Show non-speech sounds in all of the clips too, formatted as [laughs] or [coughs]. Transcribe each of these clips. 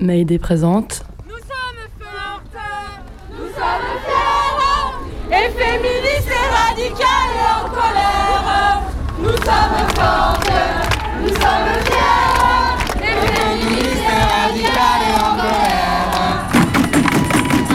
Mayday présente. Nous sommes fortes, nous sommes fiers, et féministes et radicales et en colère. Nous sommes fortes, nous sommes fiers, et féministes et radicales et en colère.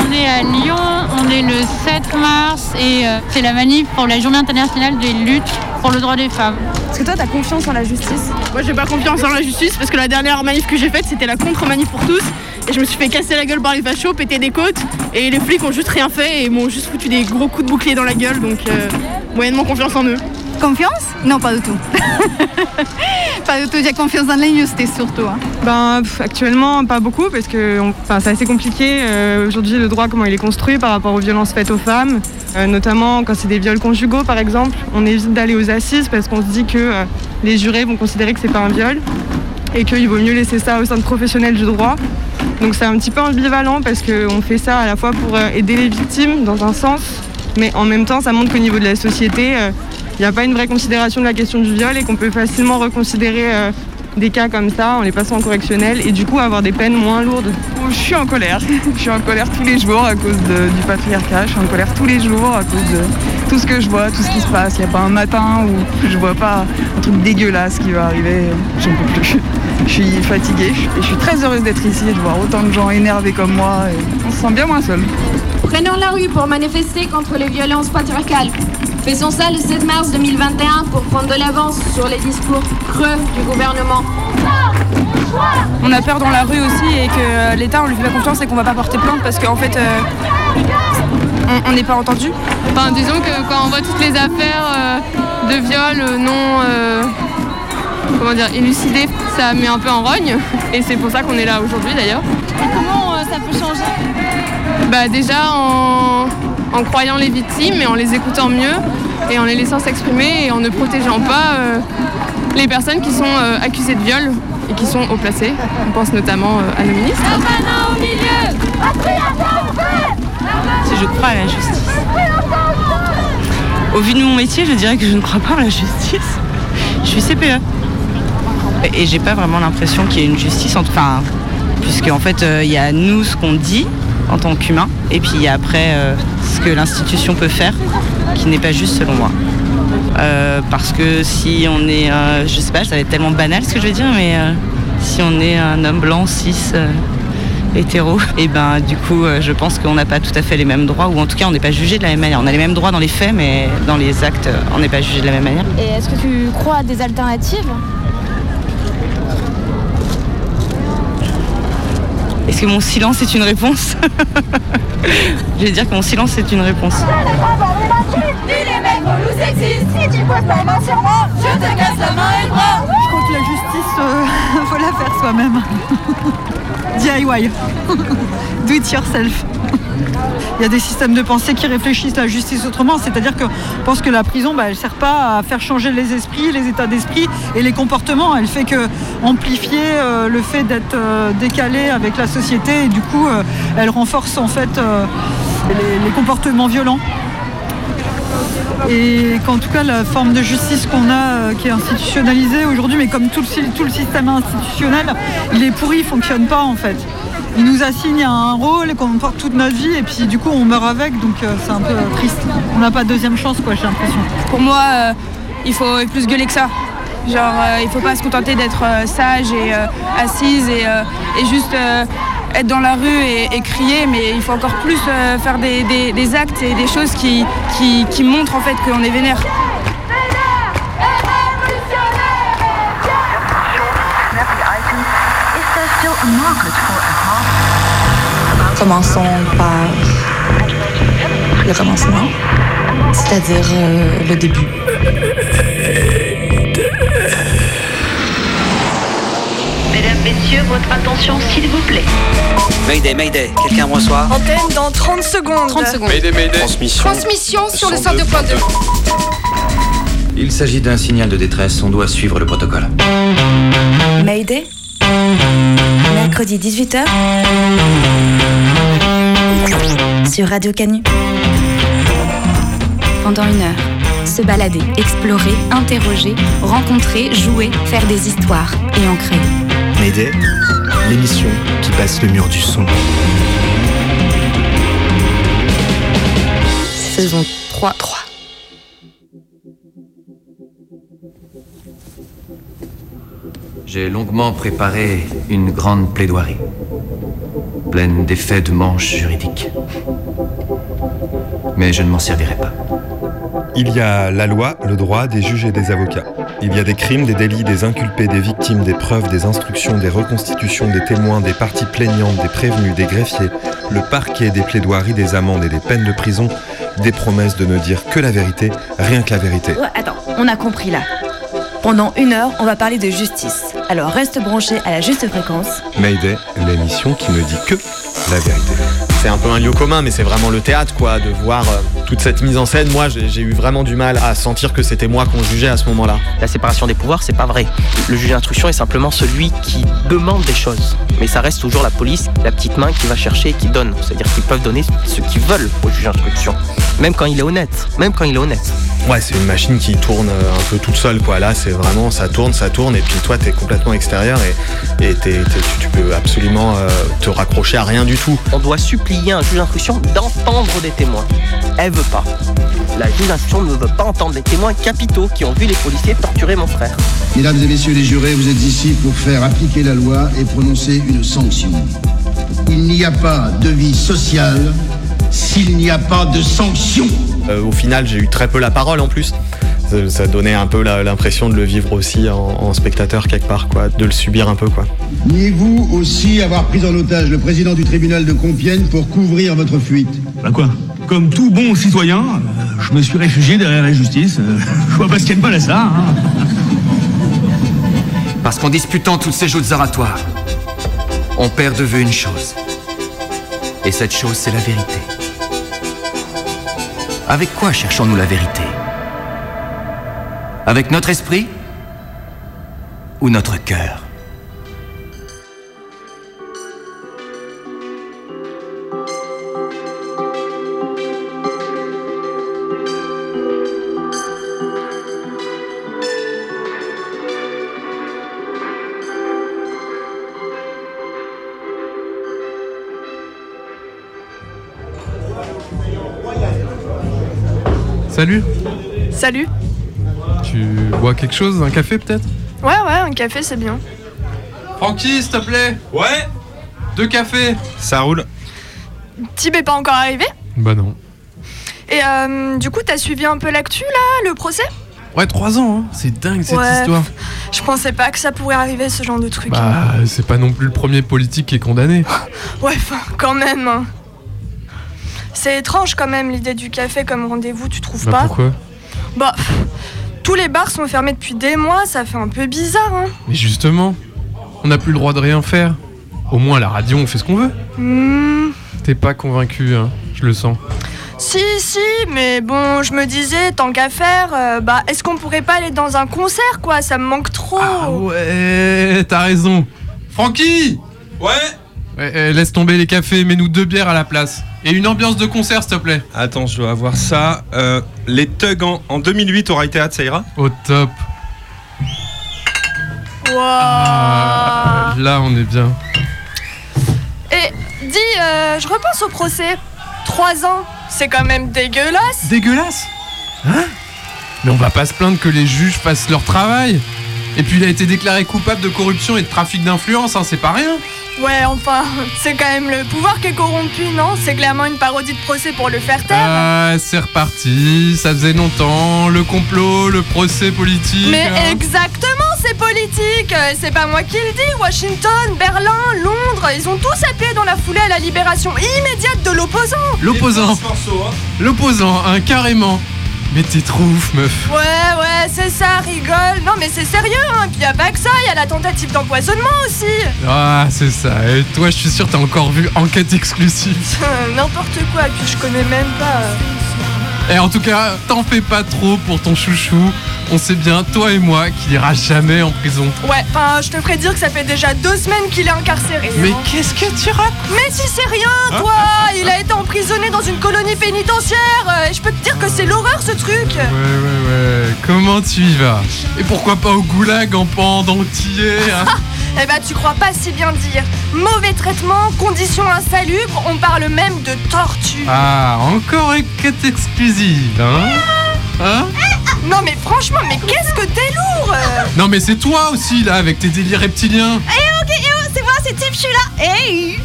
On est à Lyon, on est le 7 mars et euh, c'est la manif pour la journée internationale des luttes pour le droit des femmes. Est-ce que toi, t'as confiance en la justice Moi, j'ai pas confiance en la justice parce que la dernière manif que j'ai faite, c'était la contre-manif pour tous. Et je me suis fait casser la gueule par les fachos, péter des côtes. Et les flics ont juste rien fait et m'ont juste foutu des gros coups de bouclier dans la gueule. Donc, euh, moyennement confiance en eux. Confiance? Non, pas du tout. [laughs] pas du tout, j'ai confiance dans la justice surtout. hein. Ben, pff, actuellement, pas beaucoup, parce que on- c'est assez compliqué. euh, Aujourd'hui, le droit, comment il est construit par rapport aux violences faites aux femmes, euh, notamment quand c'est des viols conjugaux, par exemple. On évite d'aller aux assises parce qu'on se dit que euh, les jurés vont considérer que c'est pas un viol et qu'il vaut mieux laisser ça au sein de professionnels du droit. Donc c'est un petit peu ambivalent parce qu'on fait ça à la fois pour euh, aider les victimes dans un sens, mais en même temps, ça montre qu'au niveau de la société, il n'y a pas une vraie considération de la question du viol et qu'on peut facilement reconsidérer des cas comme ça en les passant en correctionnel et du coup avoir des peines moins lourdes. Je suis en colère. Je suis en colère tous les jours à cause de- du patriarcat. Je suis en colère tous les jours à cause de tout ce que je vois, tout ce qui se passe. Il n'y a pas un matin où je vois pas un truc dégueulasse qui va arriver. J'en peux plus. Je suis fatiguée et je suis très heureuse d'être ici et de voir autant de gens énervés comme moi. Et on se sent bien moins seul. Prenons la rue pour manifester contre les violences patriarcales. Faisons ça le 7 mars 2021 pour prendre de l'avance sur les discours creux du gouvernement. On a peur dans la rue aussi et que euh, l'État, on lui fait pas confiance et qu'on va pas porter plainte parce qu'en fait, euh, on- n'est pas entendu. Enfin, disons que quand on voit toutes les affaires euh, de viol non euh, comment dire, élucidées, ça met un peu en rogne. Et c'est pour ça qu'on est là aujourd'hui d'ailleurs. Comment euh, ça peut changer? Bah, déjà en, en croyant les victimes et en les écoutant mieux et en les laissant s'exprimer et en ne protégeant pas euh, les personnes qui sont euh, accusées de viol et qui sont haut placées. On pense notamment euh, à nos ministres. Si je crois à la justice. Au vu de mon métier, je dirais que je ne crois pas à la justice. Je suis CPE. Et j'ai pas vraiment l'impression qu'il y ait une justice, enfin, puisque en fait, il y a nous ce qu'on dit en tant qu'humain, et puis après ce que l'institution peut faire, qui n'est pas juste selon moi. Euh, parce que si on est, euh, je sais pas, ça va être tellement banal ce que je veux dire, mais euh, si on est un homme blanc, cis, hétéro, [laughs] et ben du coup je pense qu'on n'a pas tout à fait les mêmes droits, ou en tout cas on n'est pas jugé de la même manière. On a les mêmes droits dans les faits, mais dans les actes, on n'est pas jugé de la même manière. Et est-ce que tu crois à des alternatives? Que mon silence est une réponse [laughs] Je vais dire que mon silence est une réponse. Ni les sexistes, si tu poses ta main sur moi, je te casse la main et le bras. Je crois que la justice, euh, [laughs] faut la faire soi-même. DIY. [laughs] Do it yourself. Il y a des systèmes de pensée qui réfléchissent la justice autrement, c'est-à-dire que je pense que la prison, bah, elle ne sert pas à faire changer les esprits, les états d'esprit et les comportements. Elle fait que amplifier euh, le fait d'être euh, décalé avec la société et du coup, euh, elle renforce en fait les comportements violents. Et qu'en tout cas, la forme de justice qu'on a, euh, qui est institutionnalisée aujourd'hui, mais comme tout le, système institutionnel, il est pourri, il fonctionne pas en fait. Il nous assigne un rôle qu'on porte toute notre vie et puis du coup on meurt avec, donc euh, c'est un peu triste. On n'a pas de deuxième chance, quoi, j'ai l'impression. Pour moi, euh, il faut plus gueuler que ça. Genre, il faut pas se contenter d'être sage et assise et, juste être dans la rue et, crier, mais il faut encore plus euh, faire des, des- des actes et des choses qui, qui, qui montrent en fait qu'on est vénère. Commençons par le commencement, c'est-à-dire euh, le début. Messieurs, votre attention s'il vous plaît. Mayday, Mayday, quelqu'un me reçoit Antenne dans 30 secondes. 30 secondes. Mayday, Mayday. Transmission. Transmission sur le 102.2. Il s'agit d'un signal de détresse, on doit suivre le protocole. Mayday, mercredi 18h, sur Radio Canu. Pendant une heure, se balader, explorer, interroger, rencontrer, jouer, faire des histoires et en créer. Mayday l'émission qui passe le mur du son. Saison 3. 3. J'ai longuement préparé une grande plaidoirie, pleine d'effets de manche juridiques. Mais je ne m'en servirai pas. Il y a la loi, le droit, des juges et des avocats. Il y a des crimes, des délits, des inculpés, des victimes, des preuves, des instructions, des reconstitutions, des témoins, des parties plaignantes, des prévenus, des greffiers, le parquet, des plaidoiries, des amendes et des peines de prison, des promesses de ne dire que la vérité, rien que la vérité. Ouais, attends, on a compris là. Pendant une heure, on va parler de justice. Alors reste branché à la juste fréquence. Mayday, l'émission qui ne dit que la vérité. C'est un peu un lieu commun, mais c'est vraiment le théâtre, quoi, de voir euh, toute cette mise en scène. Moi, j'ai eu vraiment du mal à sentir que c'était moi qu'on jugeait à ce moment-là. La séparation des pouvoirs, c'est pas vrai. Le juge d'instruction est simplement celui qui demande des choses. Mais ça reste toujours la police, la petite main qui va chercher et qui donne. C'est-à-dire qu'ils peuvent donner ce qu'ils veulent au juge d'instruction. Même quand il est honnête. Même quand il est honnête. Ouais, c'est une machine qui tourne euh, un peu toute seule, quoi. Là, c'est vraiment, ça tourne, ça tourne, et puis toi, t'es complètement extérieur et, tu peux absolument euh, te raccrocher à rien du tout. On doit supplier un juge d'instruction d'entendre des témoins. Elle veut pas. La juge d'instruction ne veut pas entendre des témoins capitaux qui ont vu les policiers torturer mon frère. Mesdames et messieurs les jurés, vous êtes ici pour faire appliquer la loi et prononcer une sanction. Il n'y a pas de vie sociale s'il n'y a pas de sanction. Euh, au final, j'ai eu très peu la parole en plus. Ça, ça donnait un peu l'impression de le vivre aussi en, en spectateur quelque part, quoi, de le subir un peu, quoi. Niez-vous aussi avoir pris en otage le président du tribunal de Compiègne pour couvrir votre fuite? Bah quoi? Comme tout bon citoyen, euh, je me suis réfugié derrière la justice. Euh, [laughs] Je vois pas ce qu'il y a de mal à ça. hein. Parce qu'en disputant toutes ces joutes oratoires, on perd de vue une chose. Et cette chose, c'est la vérité. Avec quoi cherchons-nous la vérité? Avec notre esprit ou notre cœur? Salut, Salut. tu bois quelque chose Un café peut-être? Ouais, ouais, un café, c'est bien. Francky, s'il te plaît Ouais Deux cafés Ça roule Tib est pas encore arrivé? Bah non. Et euh, du coup, t'as suivi un peu l'actu là, le procès? Ouais, trois ans, hein. c'est dingue cette Ouais, histoire. Je pensais pas que ça pourrait arriver ce genre de truc. Bah, c'est pas non plus le premier politique qui est condamné. [gasps] Ouais, enfin, quand même. hein. C'est étrange quand même l'idée du café comme rendez-vous, tu trouves Bah pas pourquoi? Bah, pff, tous les bars sont fermés depuis des mois, ça fait un peu bizarre, hein. Mais justement, on n'a plus le droit de rien faire. Au moins à la radio, on fait ce qu'on veut. Hmm, T'es pas convaincu, hein, je le sens. si, si, mais bon, je me disais, tant qu'à faire, euh, bah, est-ce qu'on pourrait pas aller dans un concert, quoi? Ça me manque trop. Ah ouais, t'as raison. Francky Ouais Ouais, euh, laisse tomber les cafés, mets-nous deux bières à la place. Et une ambiance de concert, s'il te plaît. Attends, je dois avoir ça. Euh, les Tugs en, en 2008 au Rail Théâtre, ça ira Au top. Waouh. Là, on est bien. Et dis, euh, je repense au procès. Trois ans, c'est quand même dégueulasse. Dégueulasse? Hein? Mais on va pas se plaindre que les juges fassent leur travail. Et puis il a été déclaré coupable de corruption et de trafic d'influence, hein, c'est pas rien. Ouais, enfin, [laughs] c'est quand même le pouvoir qui est corrompu, non? C'est clairement une parodie de procès pour le faire taire. Ah, c'est reparti, ça faisait longtemps, le complot, le procès politique. Mais hein. exactement, c'est politique. Euh, C'est pas moi qui le dis. Washington, Berlin, Londres, ils ont tous appelé dans la foulée à la libération immédiate de l'opposant. L'opposant. L'opposant, hein, carrément. Mais t'es trop ouf, meuf. Ouais, ouais, c'est ça, rigole. Non, mais c'est sérieux, hein. Puis y a pas que ça, y a la tentative d'empoisonnement aussi. Ah, c'est ça. Et toi, je suis sûr, t'as encore vu enquête exclusive. [laughs] N'importe quoi, puis je connais même pas. Et en tout cas, t'en fais pas trop pour ton chouchou. on sait bien, toi et moi, qu'il ira jamais en prison. Ouais, enfin, je te ferai dire que ça fait déjà deux semaines qu'il est incarcéré. Mais hein. qu'est-ce que tu racontes? Mais si c'est rien, Hein? toi Il a été emprisonné dans une colonie pénitentiaire Et je peux te dire que c'est l'horreur ce truc Ouais, ouais, ouais. Comment tu y vas? Et pourquoi pas au goulag en pendantillé hein? [laughs] Eh ben, tu crois pas si bien dire. Mauvais traitement, conditions insalubres, on parle même de torture. Ah, encore une quête exclusive, hein Hein Non mais franchement, mais qu'est-ce que t'es lourd euh. Non mais c'est toi aussi là, avec tes délires reptiliens Eh ok, eh oh, c'est moi, c'est Tip, je suis là. Hey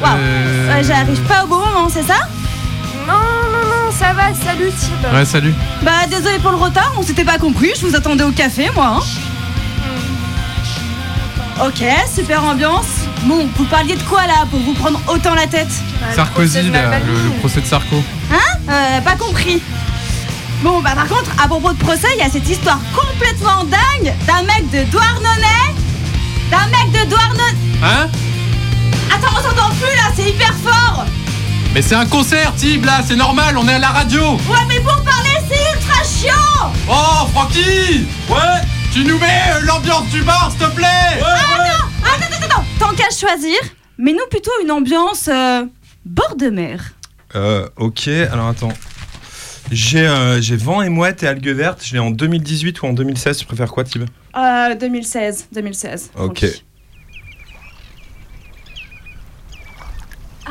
Waouh, Euh. Euh, j'arrive pas au bon moment, c'est ça Non, non, non, ça va, salut Tib. Ouais, salut. Bah désolé pour le retard, on s'était pas compris, je vous attendais au café moi. hein. Ok, super ambiance. Bon, vous parliez de quoi là pour vous prendre autant la tête Sarkozy, là, le, le procès de Sarko. Euh, Pas compris. Bon, bah par contre, à propos de procès, il y a cette histoire complètement dingue d'un mec de Douarnenez. D'un mec de Douarnenez. Hein? Attends, on s'entend plus là, c'est hyper fort. Mais c'est un concert, Tib, là, c'est normal, on est à la radio Ouais, mais pour parler, c'est ultra chiant. Oh, Francky Ouais Tu nous mets euh, l'ambiance du bar, s'il te plaît Ah non Attends, attends, attends Tant qu'à choisir, mets-nous plutôt une ambiance euh, bord de mer. Euh, ok, alors attends. J'ai euh, j'ai Vent et Mouette et Algues Vertes. Je l'ai en 2018 ou en 2016. Tu préfères quoi, Tib Euh, 2016, 2016. Ok. Ah,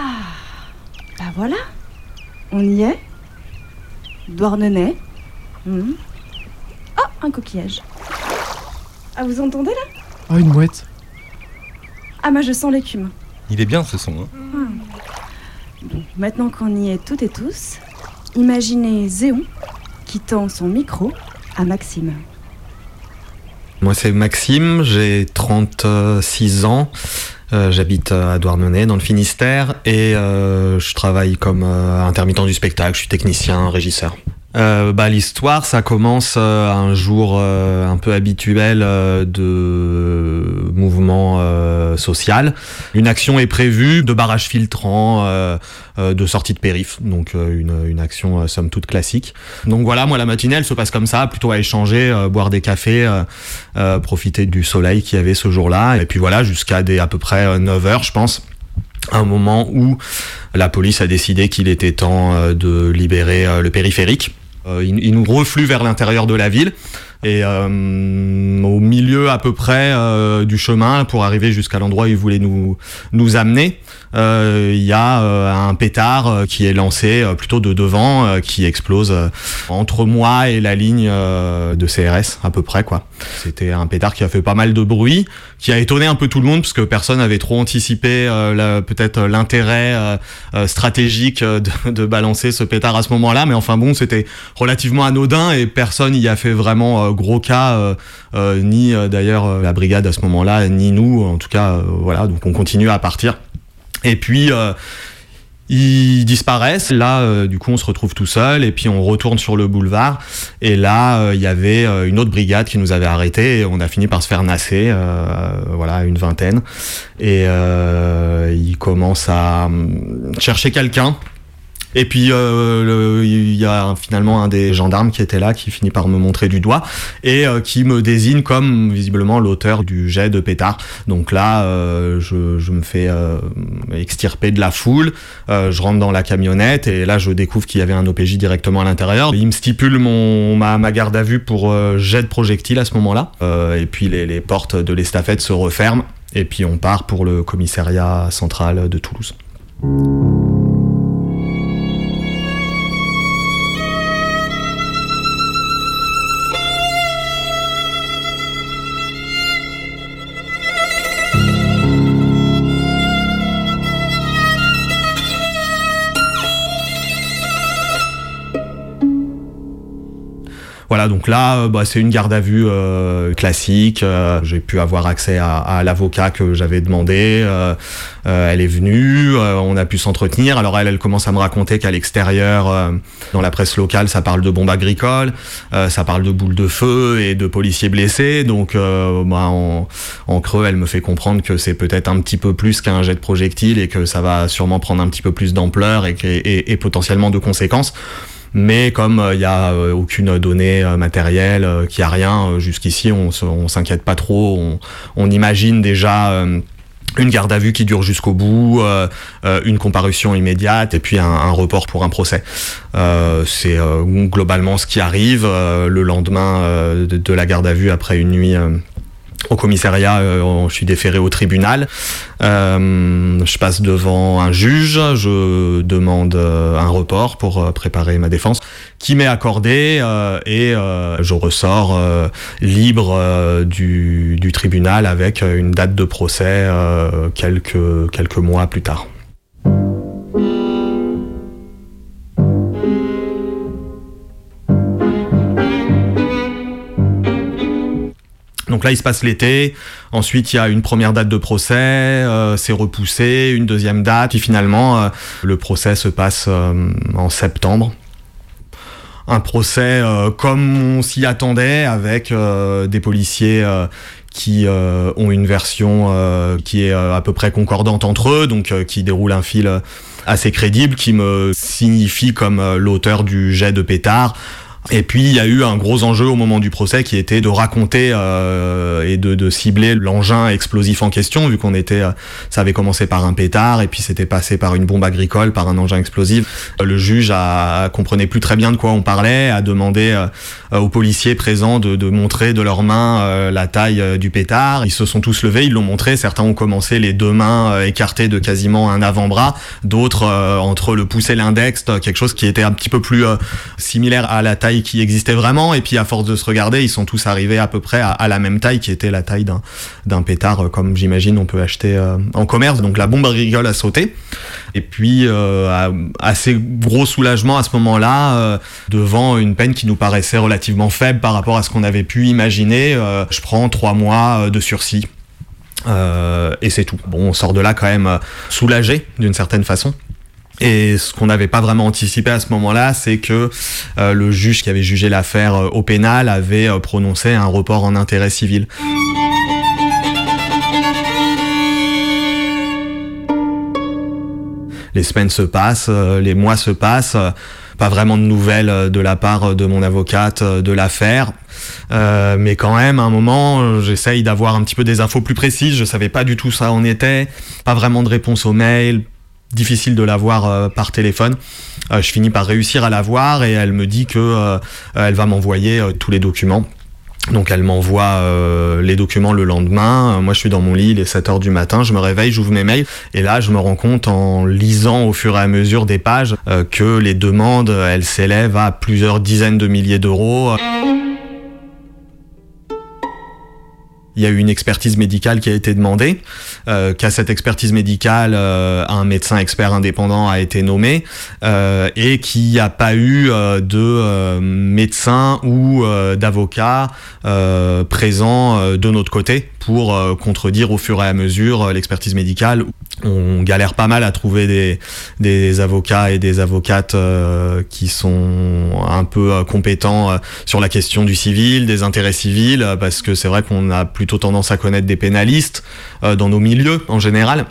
bah voilà. On y est. Douarnenez. Mhm. Oh, un coquillage. Ah, vous entendez là? Oh, une mouette. Ah, moi je sens l'écume. Il est bien ce son. Hein. Maintenant qu'on y est toutes et tous, imaginez Zéon qui tend son micro à Maxime. Moi, c'est Maxime, j'ai 36 ans. Euh, J'habite à Douarnenez, dans le Finistère, et euh, je travaille comme euh, intermittent du spectacle. Je suis technicien, régisseur. Euh, bah, L'histoire, ça commence euh, un jour euh, un peu habituel euh, de mouvement euh, social. Une action est prévue de barrage filtrant, euh, de sortie de périph, donc une, une action somme toute classique. Donc voilà, moi la matinée, elle se passe comme ça, plutôt à échanger, boire des cafés, profiter du soleil qu'il y avait ce jour-là, et puis voilà, jusqu'à des à peu près 9 heures, je pense un moment où la police a décidé qu'il était temps de libérer le périphérique. Euh, il, nous reflue vers l'intérieur de la ville. Et euh, au milieu à peu près euh, du chemin pour arriver jusqu'à l'endroit où il voulait nous nous amener, il y a euh, un pétard euh, qui est lancé euh, plutôt de devant euh, qui explose euh, entre moi et la ligne euh, de CRS à peu près quoi. C'était un pétard qui a fait pas mal de bruit, qui a étonné un peu tout le monde parce que personne n'avait trop anticipé euh, peut-être euh, l'intérêt euh, euh, stratégique euh, de, [laughs] de balancer ce pétard à ce moment-là. Mais enfin bon, c'était relativement anodin et personne y a fait vraiment euh, gros cas, euh, euh, ni euh, d'ailleurs euh, la brigade à ce moment-là, ni nous. En tout cas, euh, voilà. Donc on continue à partir. Et puis. euh, ils disparaissent. Là, euh, du coup, on se retrouve tout seul et puis on retourne sur le boulevard. Et là, euh, il y avait une autre brigade qui nous avait arrêtés et on a fini par se faire nasser, voilà, une vingtaine. Et ils commencent à hum, chercher quelqu'un. Et puis euh, il y a finalement un des gendarmes qui était là qui finit par me montrer du doigt et euh, qui me désigne comme visiblement l'auteur du jet de pétard. Donc là, euh, je, me fais extirper de la foule, je rentre dans la camionnette et là je découvre qu'il y avait un OPJ directement à l'intérieur. Il me stipule ma, garde à vue pour jet de projectile à ce moment-là. Et puis les portes de l'estafette se referment et puis on part pour le commissariat central de Toulouse. Voilà, donc là, euh, bah, c'est une garde à vue euh, classique. Euh, J'ai pu avoir accès à, l'avocat que j'avais demandé. Euh, euh, elle est venue, on a pu s'entretenir. Alors elle, elle commence à me raconter qu'à l'extérieur, dans la presse locale, ça parle de bombes agricoles, ça parle de boules de feu et de policiers blessés. Donc, bah, en, en creux, elle me fait comprendre que c'est peut-être un petit peu plus qu'un jet de projectile et que ça va sûrement prendre un petit peu plus d'ampleur et- et potentiellement de conséquences. Mais comme il n'y a aucune donnée matérielle, qu'il n'y a rien jusqu'ici, on, on s'inquiète pas trop. On, imagine déjà une garde à vue qui dure jusqu'au bout, euh, euh, une comparution immédiate et puis un, report pour un procès. Euh, c'est globalement ce qui arrive le lendemain de, la garde à vue après une nuit au commissariat, euh, je suis déféré au tribunal. Euh, je passe devant un juge, je demande euh, un report pour préparer ma défense, qui m'est accordé et je ressors libre du, du, tribunal avec une date de procès quelques, quelques mois plus tard. Donc là, il se passe l'été. Ensuite, il y a une première date de procès, euh, c'est repoussé, une deuxième date, puis finalement, euh, le procès se passe euh, en septembre. Un procès comme on s'y attendait, avec des policiers qui ont une version qui est à peu près concordante entre eux, donc qui déroule un fil assez crédible, qui me signifie comme l'auteur du jet de pétard et puis il y a eu un gros enjeu au moment du procès qui était de raconter euh, et de, de cibler l'engin explosif en question, vu qu'on était, euh, ça avait commencé par un pétard et puis c'était passé par une bombe agricole, par un engin explosif. Le juge a, comprenait plus très bien de quoi on parlait, a demandé euh, aux policiers présents de, de, montrer de leurs mains euh, la taille du pétard. Ils se sont tous levés, ils l'ont montré. Certains ont commencé les deux mains écartées de quasiment un avant-bras, d'autres entre le pouce et l'index, quelque chose qui était un petit peu plus similaire à la taille qui existait vraiment. Et puis à force de se regarder, ils sont tous arrivés à peu près à, la même taille, qui était la taille d'un pétard, euh, comme j'imagine on peut acheter euh, en commerce. Donc la bombe agricole a sauté. Et puis euh, assez gros soulagement à ce moment-là, devant une peine qui nous paraissait relativement faible par rapport à ce qu'on avait pu imaginer. je prends trois mois de sursis. et c'est tout. Bon, on sort de là quand même soulagé d'une certaine façon. Et ce qu'on n'avait pas vraiment anticipé à ce moment-là, c'est que euh, le juge qui avait jugé l'affaire euh, au pénal avait euh, prononcé un report en intérêt civil. Les semaines se passent, les mois se passent, pas vraiment de nouvelles de la part de mon avocate de l'affaire. mais quand même, à un moment, j'essaye d'avoir un petit peu des infos plus précises. Je savais pas du tout ça en était. Pas vraiment de réponse aux mails, difficile de la voir euh, par téléphone. Euh, je finis par réussir à la voir et elle me dit que euh, elle va m'envoyer tous les documents. Donc elle m'envoie les documents le lendemain. Moi je suis dans mon lit, il est 7 heures du matin, je me réveille, j'ouvre mes mails et là je me rends compte en lisant au fur et à mesure des pages que les demandes elles s'élèvent à plusieurs dizaines de milliers d'euros. Il y a eu une expertise médicale qui a été demandée, euh, qu'à cette expertise médicale, euh, un médecin expert indépendant a été nommé euh, et qu'il n'y a pas eu euh, de euh, médecin ou d'avocat présent de notre côté pour contredire au fur et à mesure l'expertise médicale. On galère pas mal à trouver des, des avocats et des avocates qui sont un peu compétents sur la question du civil, des intérêts civils, parce que c'est vrai qu'on a plus plutôt tendance à connaître des pénalistes euh, dans nos milieux en général.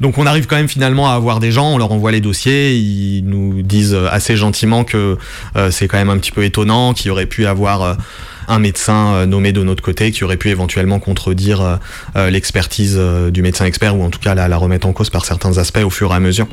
Donc on arrive quand même finalement à avoir des gens, on leur envoie les dossiers, ils nous disent assez gentiment que euh, c'est quand même un petit peu étonnant, qu'il aurait pu avoir euh, un médecin nommé de notre côté, qui aurait pu éventuellement contredire l'expertise du médecin expert ou en tout cas la remettre en cause par certains aspects au fur et à mesure.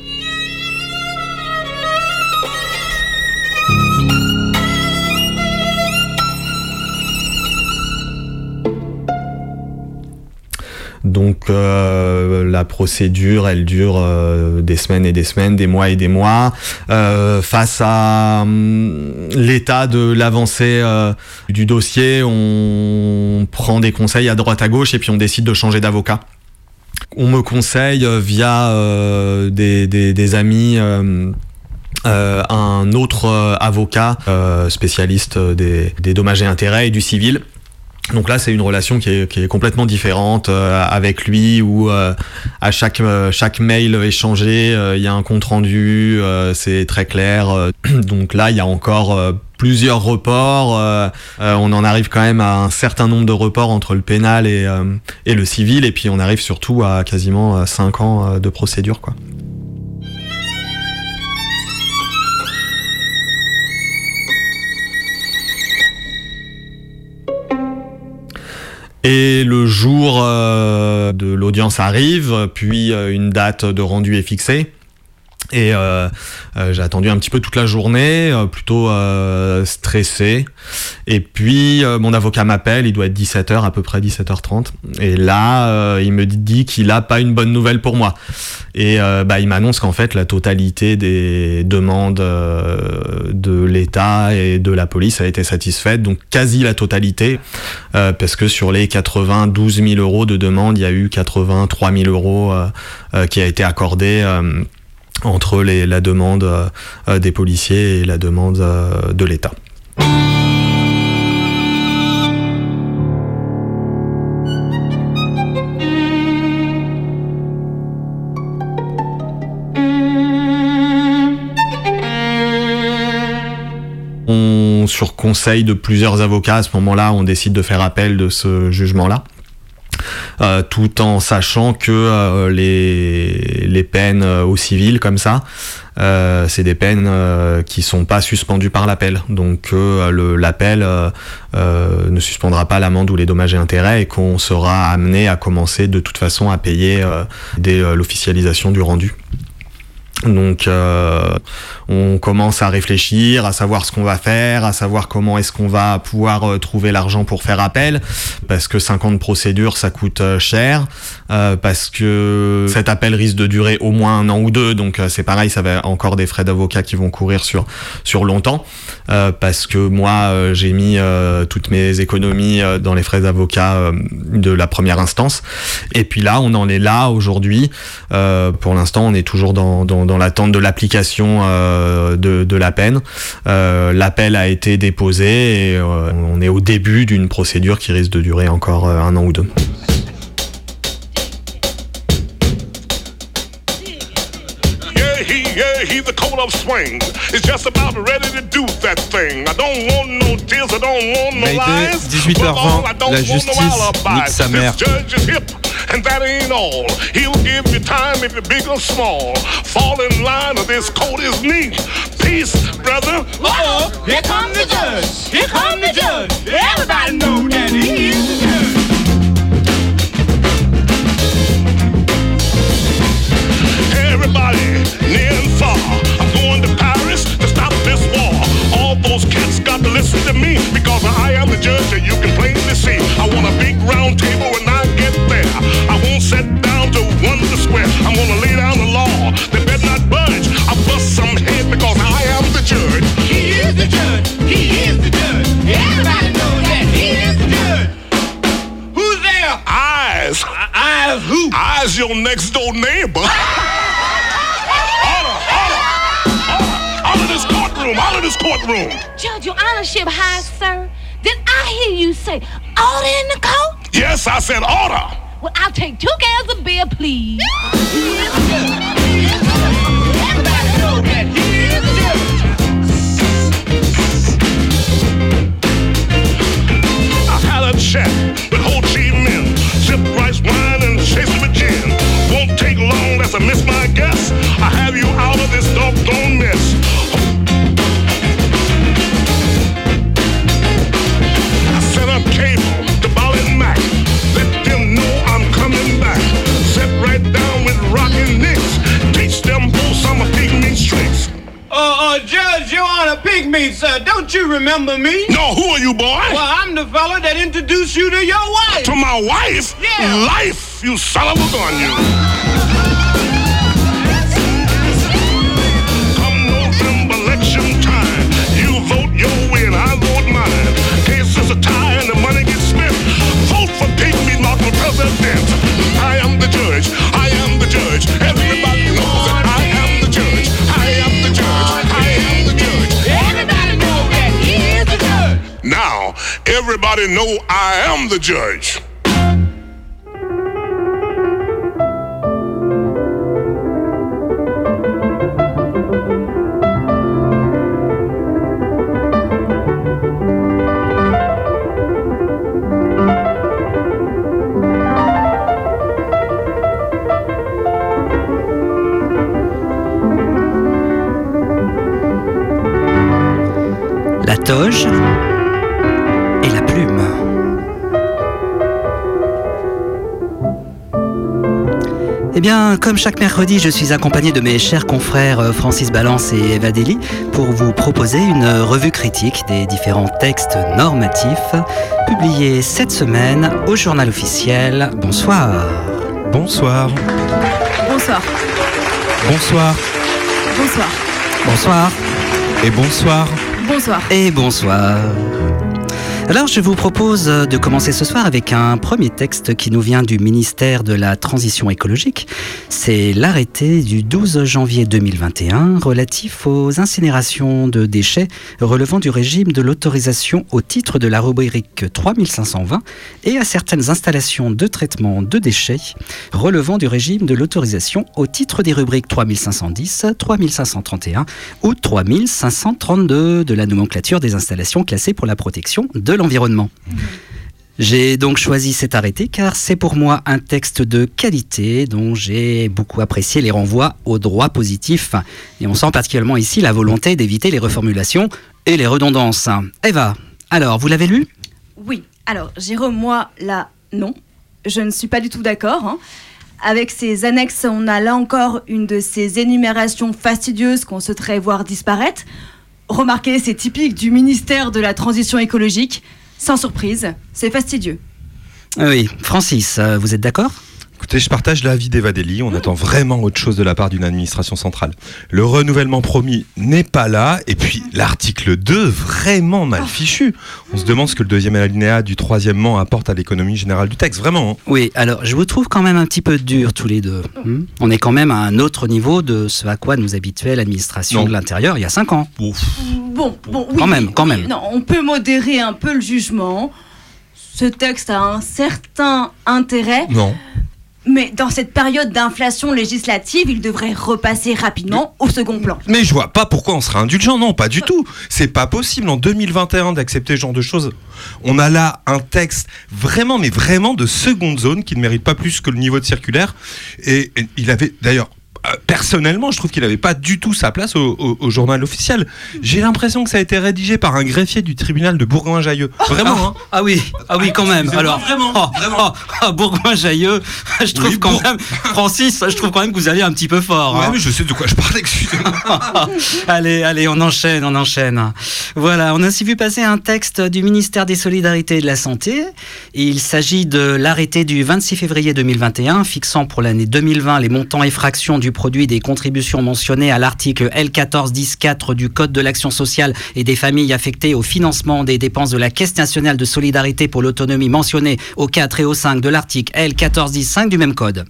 Donc euh, la procédure, elle dure euh, des semaines et des semaines, des mois et des mois. Euh, face à hum, l'état de l'avancée du dossier, on prend des conseils à droite à gauche et puis on décide de changer d'avocat. On me conseille via des, amis. un autre avocat spécialiste des dommages et intérêts et du civil donc là, c'est une relation qui est, qui est complètement différente euh, avec lui, où euh, à chaque euh, chaque mail échangé, il y a un compte rendu, c'est très clair. [clears throat] donc là, il y a encore plusieurs reports. on en arrive quand même à un certain nombre de reports entre le pénal et, et le civil, et puis on arrive surtout à quasiment 5 ans de procédure, quoi. Et le jour euh, de l'audience arrive, puis euh, une date de rendu est fixée. Et euh, euh, j'ai attendu un petit peu toute la journée, euh, plutôt euh, stressé. Et puis euh, mon avocat m'appelle, il doit être 17h, à peu près 17h30. Et là, il me dit qu'il a pas une bonne nouvelle pour moi. Et bah, il m'annonce qu'en fait, la totalité des demandes de l'État et de la police a été satisfaite, donc quasi la totalité, parce que sur les 92 000 euros de demandes, il y a eu 83 000 euros qui a été accordé. Entre la demande euh, des policiers et la demande euh, de l'État. Sur conseil de plusieurs avocats, à ce moment-là, on décide de faire appel de ce jugement-là. Euh, tout en sachant que euh, les, les peines euh, au civil comme ça, c'est des peines qui sont pas suspendues par l'appel. Donc l'appel ne suspendra pas l'amende ou les dommages et intérêts et qu'on sera amené à commencer de toute façon à payer dès l'officialisation du rendu. Donc euh, on commence à réfléchir, à savoir ce qu'on va faire, à savoir comment est-ce qu'on va pouvoir euh, trouver l'argent pour faire appel, parce que 50 procédures ça coûte euh, cher, euh, parce que cet appel risque de durer au moins un an ou deux, donc euh, c'est pareil, ça va encore des frais d'avocat qui vont courir sur sur longtemps, parce que moi j'ai mis toutes mes économies dans les frais d'avocat de la première instance, et puis là on en est là aujourd'hui. Pour l'instant on est toujours dans dans, dans l'attente de l'application euh, de, de la peine. Euh, L'appel a été déposé et euh, on est au début d'une procédure qui risque de durer encore un an ou deux. The coat of swing. It's just about ready to do that thing. I don't want no tears, I don't want no Mayday, lies. 18h20, Above all, I don't la want no justice alibis. nique sa mère. And that ain't all. He'll give you time if you're big or small. Fall in line or this coat is neat. Peace, brother. Uh-oh, here come the judge. Here come the judge. Everybody know that he is remember me? No, who are you, boy? Well, I'm the fella that introduced you to your wife. To my wife? Yeah. Life, you son of a gun, you. Come November election time, you vote your way and I vote mine. Case is a tie and the money gets spent. Vote for Pygmy Mark for president. I am the judge. I am the judge. Everybody everybody know I am the judge. Bien, comme chaque mercredi, je suis accompagné de mes chers confrères euh, Francis Balance et Eva Dely pour vous proposer une revue critique des différents textes normatifs publiés cette semaine au journal officiel. Bonsoir. Bonsoir. Bonsoir. Bonsoir. Bonsoir. Bonsoir. Et bonsoir. Bonsoir. Et bonsoir. Alors je vous propose de commencer ce soir avec un premier texte qui nous vient du ministère de la Transition écologique. C'est l'arrêté du 12 janvier 2021 relatif aux incinérations de déchets relevant du régime de l'autorisation au titre de la rubrique 3520 et à certaines installations de traitement de déchets relevant du régime de l'autorisation au titre des rubriques 3510, 3531 ou 3532 de la nomenclature des installations classées pour la protection de l'environnement. J'ai donc choisi cet arrêté car c'est pour moi un texte de qualité dont j'ai beaucoup apprécié les renvois au droit positif. Et on sent particulièrement ici la volonté d'éviter les reformulations et les redondances. Eva, alors, vous l'avez lu? Oui. Alors, Jérôme, moi, là, non. Je ne suis pas du tout d'accord. hein. Avec ces annexes, on a là encore une de ces énumérations fastidieuses qu'on souhaiterait voir disparaître. Remarquez, c'est typique du ministère de la Transition écologique. Sans surprise, c'est fastidieux. Oui, Francis, euh, vous êtes d'accord? Écoutez, je partage l'avis d'Eva Dely. On attend vraiment autre chose de la part d'une administration centrale. Le renouvellement promis n'est pas là. Et puis, l'article 2, vraiment mal fichu. On se demande ce que le deuxième alinéa du troisièmement apporte à l'économie générale du texte. Vraiment. hein. Oui, alors je vous trouve quand même un petit peu dur tous les deux. hmm on est quand même à un autre niveau de ce à quoi nous habituait l'administration de l'Intérieur il y a cinq ans. Bon, bon, oui. Quand même, quand même. Non, on peut modérer un peu le jugement. Ce texte a un certain intérêt. Non. Mais dans cette période d'inflation législative, il devrait repasser rapidement au second plan. Mais je vois pas pourquoi on serait indulgent. Non, pas du tout. C'est pas possible en 2021 d'accepter ce genre de choses. On a là un texte vraiment, mais vraiment de seconde zone qui ne mérite pas plus que le niveau de circulaire. Et, et il avait d'ailleurs. Euh, Personnellement, je trouve qu'il n'avait pas du tout sa place au, au- au journal officiel. J'ai l'impression que ça a été rédigé par un greffier du tribunal de Bourgoin-Jallieu. Vraiment, hein. Ah oui, ah oui, quand même. Alors, vraiment, oh, oh, oh, Bourgoin-Jallieu, [laughs] je trouve quand même, Francis, je trouve quand même que vous allez un petit peu fort. Ouais, hein. mais je sais de quoi je parle, excusez-moi. [laughs] allez, allez, on enchaîne, on enchaîne. Voilà, on a aussi vu passer un texte du ministère des Solidarités et de la Santé. Il s'agit de l'arrêté du 26 février 2021 fixant pour l'année 2020 les montants et fractions du produit des contributions mentionnées à l'article L1410-4 du Code de l'action sociale et des familles affectées au financement des dépenses de la Caisse nationale de solidarité pour l'autonomie mentionnées au 4 et au 5 de l'article L1410-5 du même code.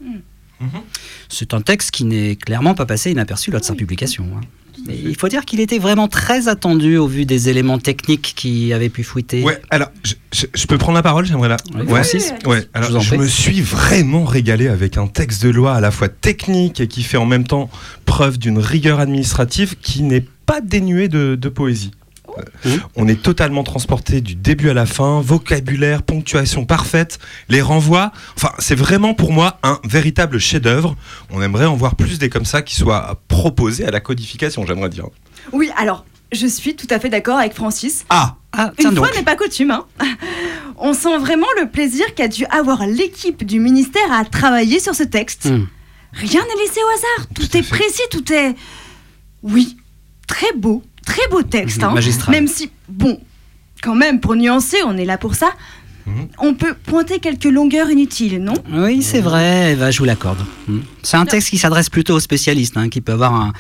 C'est un texte qui n'est clairement pas passé inaperçu lors de sa publication. hein. Il faut dire qu'il était vraiment très attendu au vu des éléments techniques qui avaient pu. Ouais, alors, je, je- je peux prendre la parole, j'aimerais là. Oui, ouais, ouais, alors je, me suis vraiment régalé avec un texte de loi à la fois technique et qui fait en même temps preuve d'une rigueur administrative qui n'est pas dénuée de, de poésie. On est totalement transporté du début à la fin, vocabulaire, ponctuation parfaite, les renvois. Enfin, c'est vraiment pour moi un véritable chef-d'œuvre. On aimerait en voir plus des comme ça qui soient proposés à la codification, j'aimerais dire. Oui, alors, je suis tout à fait d'accord avec Francis. Ah, Une fois n'est pas coutume. hein. On sent vraiment le plaisir qu'a dû avoir l'équipe du ministère à travailler sur ce texte. Hmm. Rien n'est laissé au hasard. Tout, est précis, tout est. Oui, très beau, très beau texte. hein. Magistral. Même si, bon, quand même, pour nuancer, on est là pour ça. On peut pointer quelques longueurs inutiles, non? Oui, c'est vrai, Eva, je vous l'accorde. Hmm. C'est un texte qui s'adresse plutôt aux spécialistes, hein, qui peut avoir un,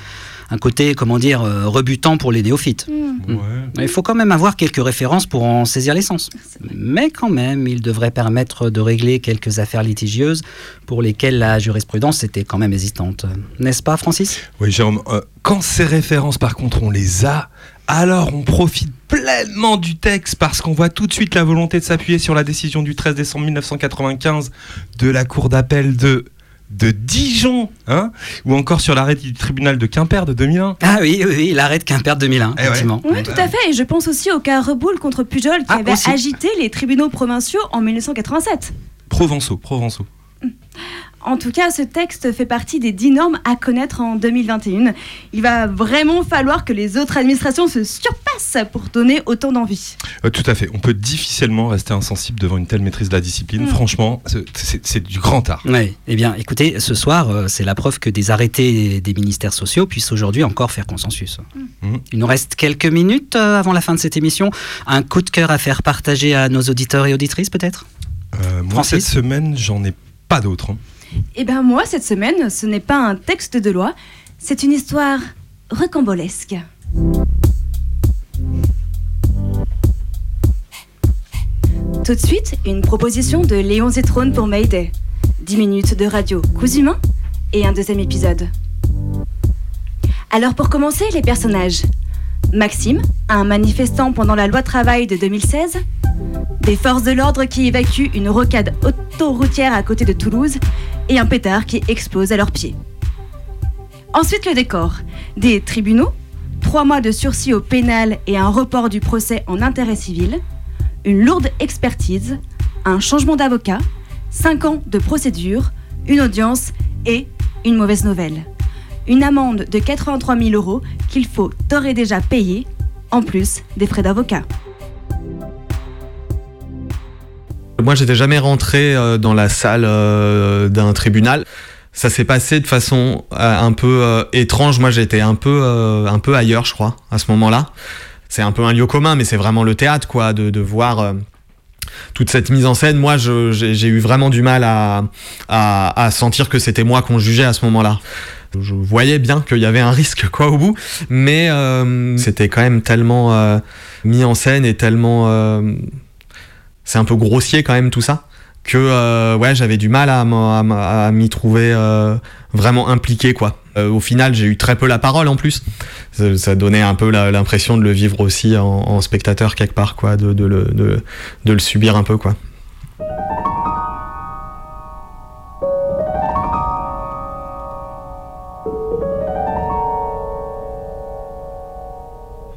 un côté, comment dire, euh, rebutant pour les néophytes. Hmm. Mais Il faut quand même avoir quelques références pour en saisir l'essence. Mais quand même, il devrait permettre de régler quelques affaires litigieuses pour lesquelles la jurisprudence était quand même hésitante. N'est-ce pas, Francis? Oui, Jérôme, euh, quand ces références, par contre, on les a, alors on profite pleinement du texte parce qu'on voit tout de suite la volonté de s'appuyer sur la décision du 13 décembre 1995 de la Cour d'appel de de Dijon, hein, ou encore sur l'arrêt du tribunal de Quimper de 2001. Ah oui, oui, oui l'arrêt de Quimper 2001, Eh ouais. effectivement. Oui, tout à fait. Et je pense aussi au cas Reboul contre Pujol qui avait aussi. agité les tribunaux provinciaux en 1987. Provençaux, Provençaux. En tout cas, ce texte fait partie des 10 normes à connaître en 2021. Il va vraiment falloir que les autres administrations se surpassent pour donner autant d'envie. Euh, tout à fait. On peut difficilement rester insensible devant une telle maîtrise de la discipline. Mm. Franchement, c'est- du grand art. Oui, eh bien, écoutez, ce soir, euh, c'est la preuve que des arrêtés des ministères sociaux puissent aujourd'hui encore faire consensus. Mhm. Il nous reste quelques minutes euh, avant la fin de cette émission. Un coup de cœur à faire partager à nos auditeurs et auditrices, peut-être? Euh, moi, cette semaine, j'en ai pas d'autres. hein. Eh bien moi, cette semaine, ce n'est pas un texte de loi, c'est une histoire recambolesque. Tout de suite, une proposition de Léon Zétrone pour Mayday. 10 minutes de radio cousu main et un deuxième épisode. Alors pour commencer, les personnages. Maxime, un manifestant pendant la loi travail de 2016. Des forces de l'ordre qui évacuent une rocade autoroutière à côté de Toulouse. Et un pétard qui explose à leurs pieds. Ensuite, le décor. Des tribunaux, trois mois de sursis au pénal et un report du procès en intérêt civil, une lourde expertise, un changement d'avocat, cinq ans de procédure, une audience et une mauvaise nouvelle. Une amende de 83 000 euros qu'il faut d'ores et déjà payer, en plus des frais d'avocat. Moi, j'étais jamais rentré euh, dans la salle euh, d'un tribunal. Ça s'est passé de façon euh, un peu étrange. Moi, j'étais un peu, un peu ailleurs, je crois, à ce moment-là. C'est un peu un lieu commun, mais c'est vraiment le théâtre, quoi, de, voir toute cette mise en scène. Moi, j'ai eu vraiment du mal à, à sentir que c'était moi qu'on jugeait à ce moment-là. Je voyais bien qu'il y avait un risque, quoi, au bout, mais euh, c'était quand même tellement euh, mis en scène et tellement euh, c'est un peu grossier quand même tout ça que ouais j'avais du mal à, m'y trouver vraiment impliqué quoi. Au final j'ai eu très peu la parole en plus. Ça, donnait un peu l'impression de le vivre aussi en, spectateur quelque part quoi de, le, de le subir un peu quoi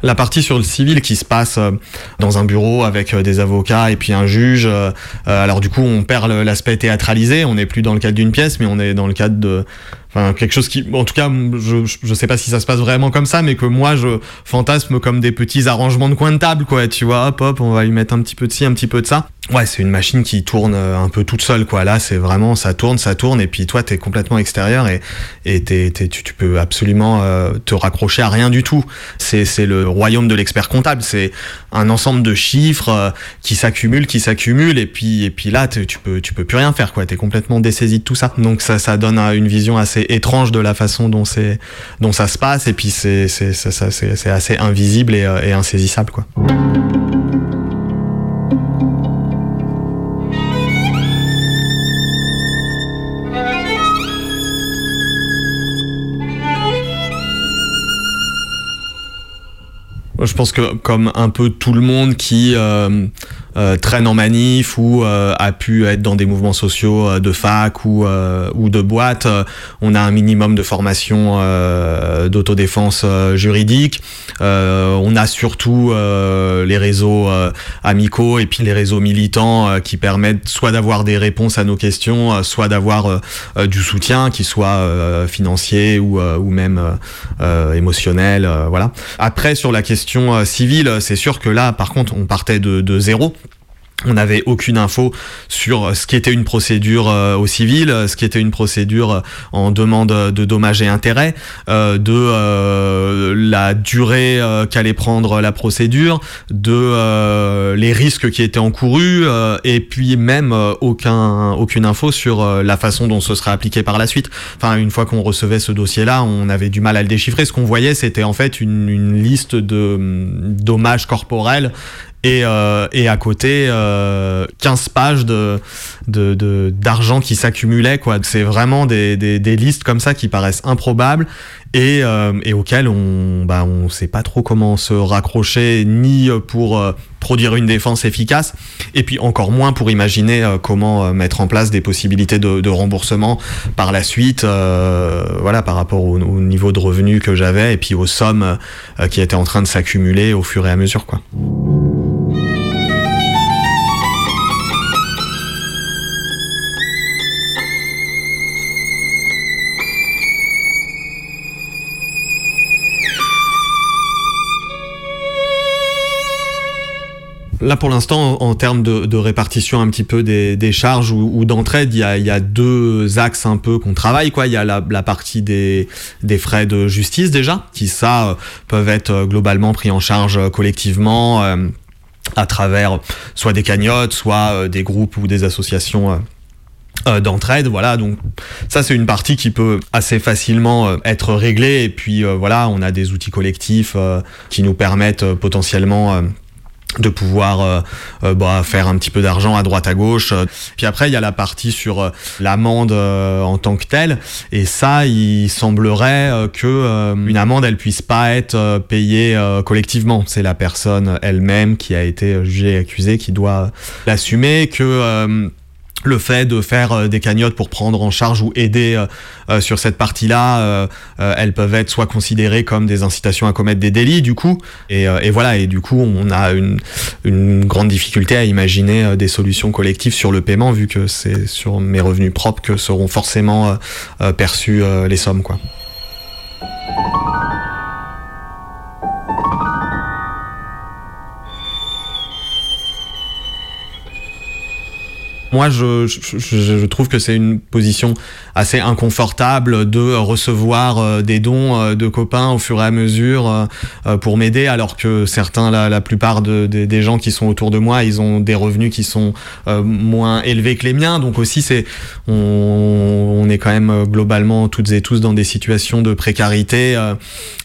La partie sur le civil qui se passe euh, dans un bureau avec euh, des avocats et puis un juge. euh, alors du coup, on perd l'aspect théâtralisé. On n'est plus dans le cadre d'une pièce, mais on est dans le cadre de, enfin quelque chose qui, en tout cas, je, je- sais pas si ça se passe vraiment comme ça, mais que moi je fantasme comme des petits arrangements de coin de table, quoi. Tu vois, hop, hop, on va lui mettre un petit peu de ci, un petit peu de ça. Ouais, c'est une machine qui tourne euh, un peu toute seule, quoi. Là, c'est vraiment, ça tourne, ça tourne, et puis toi, t'es complètement extérieur et, et t'es- t'es- tu, tu peux absolument euh, te raccrocher à rien du tout. C'est le royaume de l'expert comptable. C'est un ensemble de chiffres euh, qui s'accumulent, qui s'accumulent, et puis et puis là, tu peux tu peux plus rien faire, quoi. T'es complètement dessaisi de tout ça. Donc ça ça donne une vision assez étrange de la façon dont c'est dont ça se passe, et puis c'est c'est assez invisible et, euh, et insaisissable, quoi. Je pense que comme un peu tout le monde qui euh, traîne en manif ou euh, a pu être dans des mouvements sociaux euh, de fac ou, euh, ou de boîte, euh, on a un minimum de formation euh, d'autodéfense euh, juridique. Euh, on a surtout euh, les réseaux euh, amicaux et puis les réseaux militants euh, qui permettent soit d'avoir des réponses à nos questions, euh, soit d'avoir euh, euh, du soutien, qui soit euh, financier ou, euh, ou même euh, euh, émotionnel. euh, voilà. Après, sur la question euh, civile, c'est sûr que là, par contre, on partait de, de zéro. On n'avait aucune info sur ce qui était une procédure euh, au civil, ce qui était une procédure euh, en demande de dommages et intérêts, euh, de euh, la durée euh, qu'allait prendre la procédure, de euh, les risques qui étaient encourus, euh, et puis même euh, aucun, aucune info sur euh, la façon dont ce serait appliqué par la suite. Enfin, une fois qu'on recevait ce dossier-là, on avait du mal à le déchiffrer. Ce qu'on voyait, c'était en fait une, une liste de hum, dommages corporels et, euh, et à côté euh, 15 pages de de- de- d'argent qui s'accumulait quoi. C'est vraiment des, des, des listes comme ça qui paraissent improbables et, euh, et auxquelles on bah on sait pas trop comment se raccrocher ni pour euh, produire une défense efficace et puis encore moins pour imaginer euh, comment euh, mettre en place des possibilités de, de remboursement par la suite euh, voilà par rapport au, au niveau de revenus que j'avais et puis aux sommes euh, qui étaient en train de s'accumuler au fur et à mesure quoi Là, pour l'instant, en, termes de, répartition un petit peu des, charges ou, d'entraide, il y a, deux axes un peu qu'on travaille. Quoi. Il y a la, partie des, frais de justice déjà, qui ça peuvent être globalement pris en charge collectivement à travers soit des cagnottes, soit des groupes ou des associations euh, d'entraide voilà donc ça c'est une partie qui peut assez facilement euh, être réglée et puis euh, voilà on a des outils collectifs qui nous permettent potentiellement de pouvoir bah, faire un petit peu d'argent à droite à gauche. Puis après, il y a la partie sur l'amende en tant que telle. Et ça, il semblerait que une amende, elle puisse pas être payée collectivement. C'est la personne elle-même qui a été jugée et accusée qui doit l'assumer. Que le fait de faire euh, des cagnottes pour prendre en charge ou aider euh, euh, sur cette partie-là, elles peuvent être soit considérées comme des incitations à commettre des délits, du coup, et, voilà, et du coup, on a une, grande difficulté à imaginer des solutions collectives sur le paiement, vu que c'est sur mes revenus propres que seront forcément perçues les sommes. Moi, je, je, je, trouve que c'est une position assez inconfortable de recevoir euh, des dons euh, de copains au fur et à mesure euh, pour m'aider, alors que certains, la, la plupart de, des gens qui sont autour de moi, ils ont des revenus qui sont moins élevés que les miens. Donc aussi, c'est on, on, est quand même globalement toutes et tous dans des situations de précarité.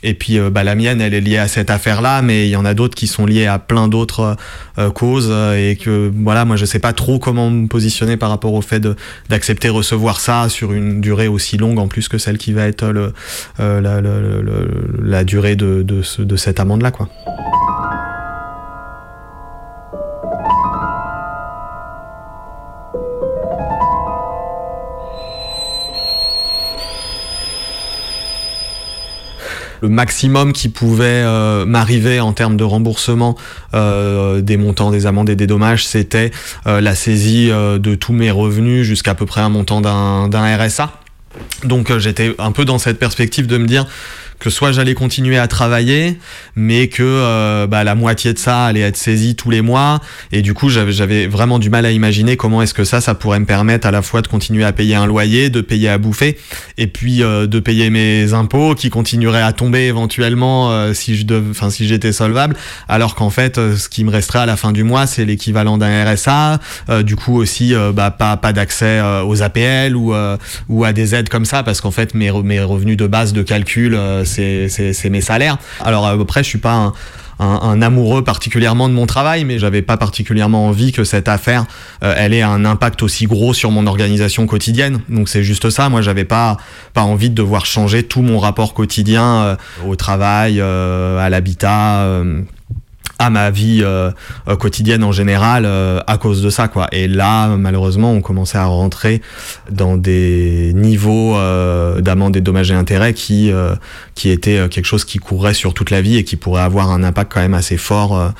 et puis, bah, la mienne, elle est liée à cette affaire-là, mais il y en a d'autres qui sont liées à plein d'autres causes et que voilà, moi, je sais pas trop comment positionner par rapport au fait d'accepter recevoir ça sur une durée aussi longue en plus que celle qui va être le, euh, la, durée de, de, de cette amende-là. quoi. Le maximum qui pouvait euh, m'arriver en termes de remboursement euh, des montants des amendes et des dommages, c'était euh, la saisie de tous mes revenus jusqu'à peu près un montant d'un RSA. Donc j'étais un peu dans cette perspective de me dire que soit j'allais continuer à travailler, mais que euh, bah, la moitié de ça allait être saisie tous les mois. Et du coup, j'avais vraiment du mal à imaginer comment est-ce que ça, ça pourrait me permettre à la fois de continuer à payer un loyer, de payer à bouffer, et puis euh, de payer mes impôts qui continueraient à tomber éventuellement euh, si je enfin si j'étais solvable. Alors qu'en fait, ce qui me resterait à la fin du mois, c'est l'équivalent d'un RSA. du coup aussi, bah, pas pas d'accès aux APL ou ou à des aides comme ça, parce qu'en fait mes mes revenus de base de calcul c'est mes salaires. Alors euh, après, je suis pas un, amoureux particulièrement de mon travail, mais j'avais pas particulièrement envie que cette affaire euh, elle ait un impact aussi gros sur mon organisation quotidienne. Donc c'est juste ça. Moi, j'avais pas pas envie de devoir changer tout mon rapport quotidien euh, au travail, à l'habitat à ma vie euh, euh, quotidienne en général euh, à cause de ça quoi. Et là malheureusement on commençait à rentrer dans des niveaux d'amende et dommages et intérêts qui qui étaient quelque chose qui courrait sur toute la vie et qui pourrait avoir un impact quand même assez fort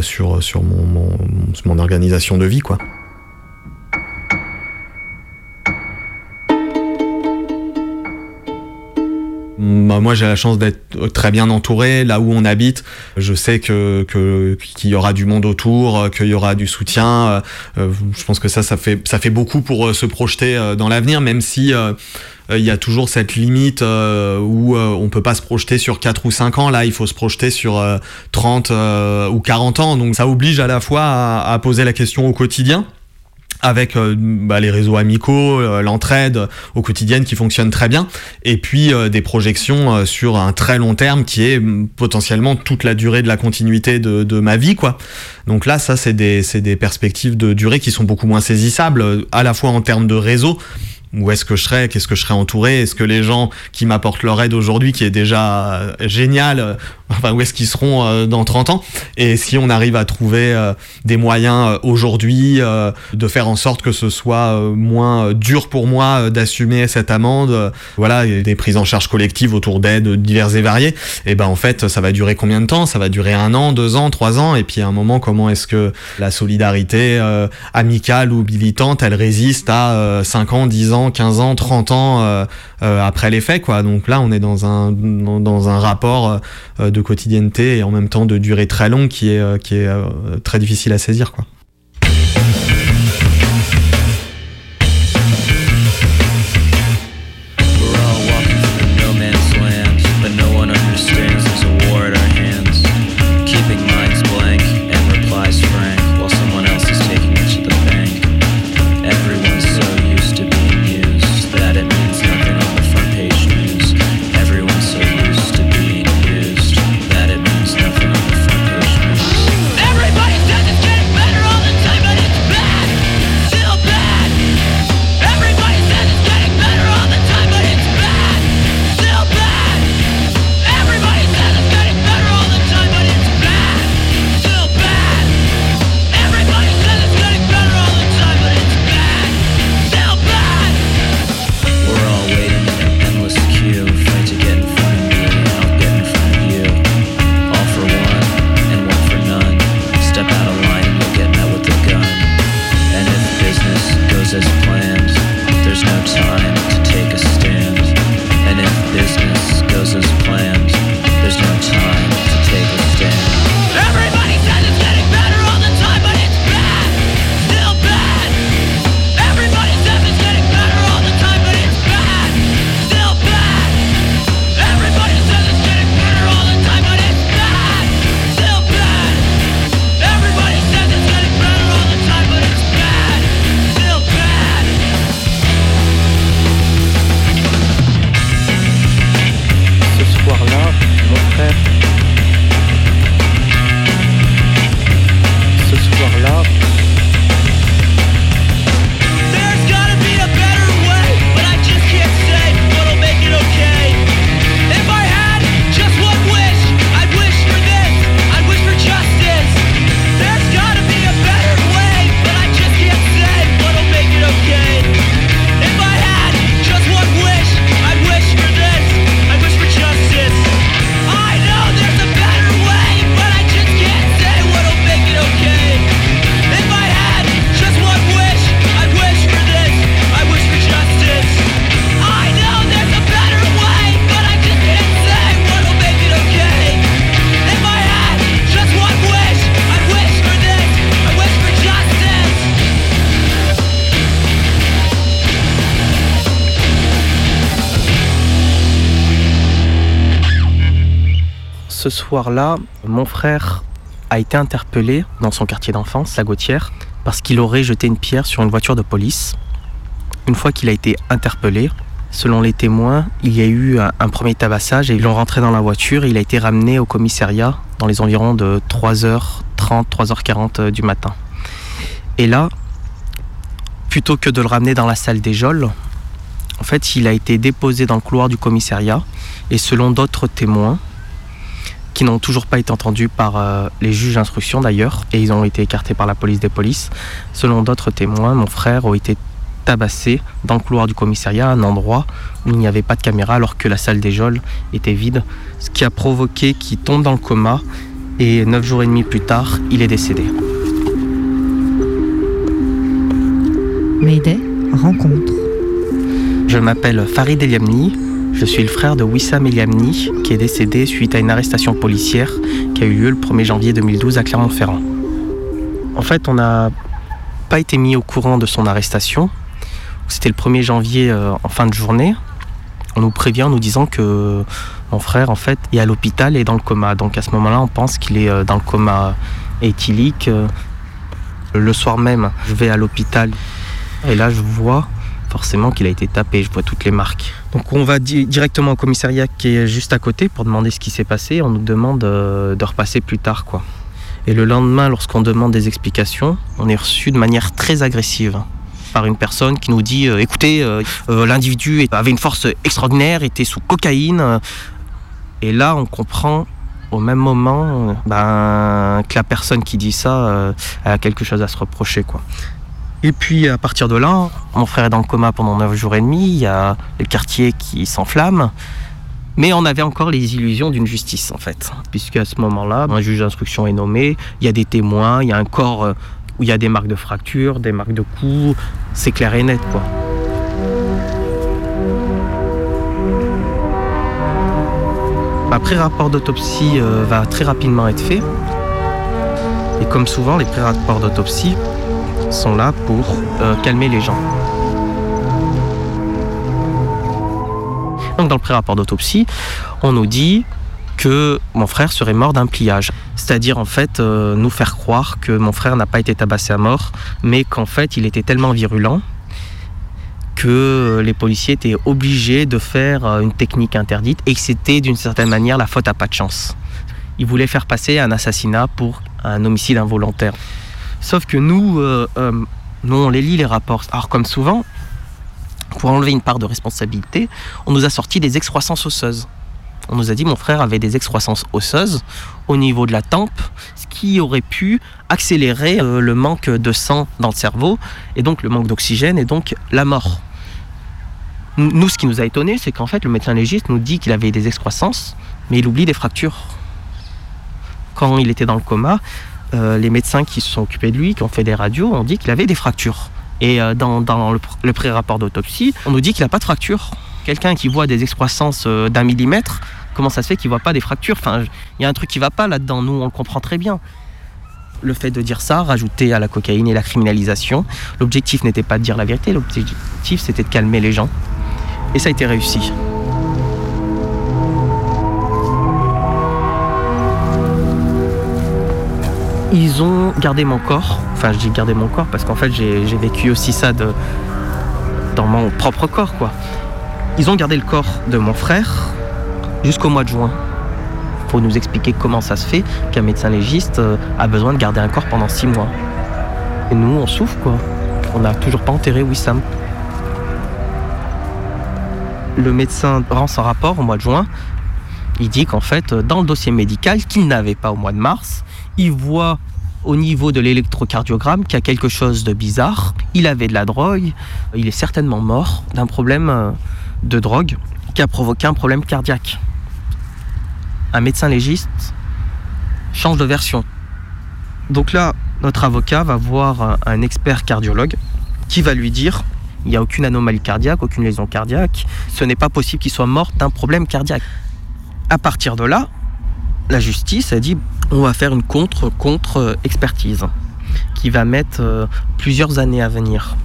sur sur mon, mon, mon organisation de vie quoi Bah, moi j'ai la chance d'être très bien entouré là où on habite. Je sais que qu'il y aura du monde autour, qu'il y aura du soutien. Euh, je pense que ça ça fait ça fait beaucoup pour euh, se projeter euh, dans l'avenir, même si il y a toujours cette limite où on peut pas se projeter sur 4 ou 5 ans. Là, il faut se projeter sur 30 ou 40 ans. Donc ça oblige à la fois à poser la question au quotidien avec euh, bah, les réseaux amicaux, euh, l'entraide au quotidien qui fonctionne très bien, et puis euh, des projections sur un très long terme qui est mm, potentiellement toute la durée de la continuité de, de ma vie, quoi. Donc là, ça, c'est des, des perspectives de durée qui sont beaucoup moins saisissables, à la fois en termes de réseau, où est-ce que je serais, qu'est-ce que je serais entouré, est-ce que les gens qui m'apportent leur aide aujourd'hui, qui est déjà euh, génial, euh, enfin où est-ce qu'ils seront euh, dans 30 ans, et si on arrive à trouver des moyens aujourd'hui de faire en sorte que ce soit moins dur pour moi d'assumer cette amende, voilà, des prises en charge collectives autour d'aides diverses et variées, et ben en fait ça va durer combien de temps? Ça va durer un an, deux ans, trois ans, et puis à un moment comment est-ce que la solidarité amicale ou militante elle résiste à 5 ans, 10 ans ans, 15 ans, 30 ans euh, euh, après les faits, quoi. Donc là, on est dans un, rapport euh, de quotidienneté et en même temps de durée très longue qui est, qui est très difficile à saisir, quoi. Soir-là, mon frère a été interpellé dans son quartier d'enfance, la Gautière, parce qu'il aurait jeté une pierre sur une voiture de police. Une fois qu'il a été interpellé, selon les témoins, il y a eu un, premier tabassage et ils l'ont rentré dans la voiture. Il a été ramené au commissariat dans les environs de 3h30, 3h40 du matin. Et là, plutôt que de le ramener dans la salle des geôles, en fait, il a été déposé dans le couloir du commissariat. Et selon d'autres témoins, qui n'ont toujours pas été entendus par euh, les juges d'instruction d'ailleurs, et ils ont été écartés par la police des polices. Selon d'autres témoins, mon frère a été tabassé dans le couloir du commissariat à un endroit où il n'y avait pas de caméra alors que la salle des geôles était vide, ce qui a provoqué qu'il tombe dans le coma et neuf jours et demi plus tard, il est décédé. Mayday, rencontre. Je m'appelle Farid Eliamni, je suis le frère de Wissam Eliamni qui est décédé suite à une arrestation policière qui a eu lieu le 1er janvier 2012 à Clermont-Ferrand. En fait, on n'a pas été mis au courant de son arrestation. C'était le 1er janvier euh, en fin de journée. On nous prévient en nous disant que mon frère en fait est à l'hôpital et dans le coma. Donc à ce moment-là, on pense qu'il est euh, dans le coma éthylique. Euh, Le soir même, je vais à l'hôpital et là je vois forcément qu'il a été tapé, je vois toutes les marques. Donc on va di- directement au commissariat qui est juste à côté pour demander ce qui s'est passé. On nous demande euh, de repasser plus tard quoi. Et le lendemain, lorsqu'on demande des explications, on est reçu de manière très agressive par une personne qui nous dit euh, écoutez, euh, l'individu avait une force extraordinaire, était sous cocaïne. et là, on comprend au même moment ben, que la personne qui dit ça a quelque chose à se reprocher. Quoi. Et puis à partir de là, mon frère est dans le coma pendant 9 jours et demi, il y a le quartier qui s'enflamme. Mais on avait encore les illusions d'une justice en fait, puisque à ce moment-là, un juge d'instruction est nommé, il y a des témoins, il y a un corps euh, où il y a des marques de fractures, des marques de coups, c'est clair et net quoi. Après rapport d'autopsie euh, va très rapidement être fait. Et comme souvent, les pré-rapports d'autopsie sont là pour euh, calmer les gens. Donc dans le pré-rapport d'autopsie, on nous dit que mon frère serait mort d'un pliage. C'est-à-dire en fait euh, nous faire croire que mon frère n'a pas été tabassé à mort, mais qu'en fait il était tellement virulent que les policiers étaient obligés de faire euh, une technique interdite et que c'était d'une certaine manière la faute à pas de chance. Ils voulaient faire passer un assassinat pour un homicide involontaire. Sauf que nous, euh, euh, nous on les lit les rapports. Alors comme souvent, pour enlever une part de responsabilité, on nous a sorti des excroissances osseuses. On nous a dit mon frère avait des excroissances osseuses au niveau de la tempe, ce qui aurait pu accélérer euh, le manque de sang dans le cerveau et donc le manque d'oxygène et donc la mort. Nous, ce qui nous a étonné, c'est qu'en fait, le médecin légiste nous dit qu'il avait des excroissances, mais il oublie des fractures. Quand il était dans le coma, euh, les médecins qui se sont occupés de lui, qui ont fait des radios, ont dit qu'il avait des fractures. Et euh, dans, le, pr- le pré-rapport d'autopsie, on nous dit qu'il n'a pas de fracture. Quelqu'un qui voit des excroissances euh, d'un millimètre, comment ça se fait qu'il voit pas des fractures? Enfin, il y a un truc qui va pas là-dedans. Nous, on le comprend très bien. Le fait de dire ça, rajouter à la cocaïne et la criminalisation, l'objectif n'était pas de dire la vérité, l'objectif c'était de calmer les gens. Et ça a été réussi. Ils ont gardé mon corps. Enfin, je dis garder mon corps parce qu'en fait, j'ai vécu aussi ça dans mon propre corps, quoi. Ils ont gardé le corps de mon frère jusqu'au mois de juin. Faut nous expliquer comment ça se fait qu'un médecin légiste euh, a besoin de garder un corps pendant six mois. Et nous, on souffre, quoi. On n'a toujours pas enterré Wissam. Le médecin rend son rapport au mois de juin. Il dit qu'en fait, dans le dossier médical qu'il n'avait pas au mois de mars, il voit au niveau de l'électrocardiogramme qu'il y a quelque chose de bizarre. Il avait de la drogue. Il est certainement mort d'un problème euh, de drogue qui a provoqué un problème cardiaque. Un médecin légiste change de version. Donc là, notre avocat va voir un- un expert cardiologue qui va lui dire il n'y a aucune anomalie cardiaque, aucune lésion cardiaque. Ce n'est pas possible qu'il soit mort d'un problème cardiaque. À partir de là, la justice a dit on va faire une contre-contre-expertise qui va mettre euh, plusieurs années à venir.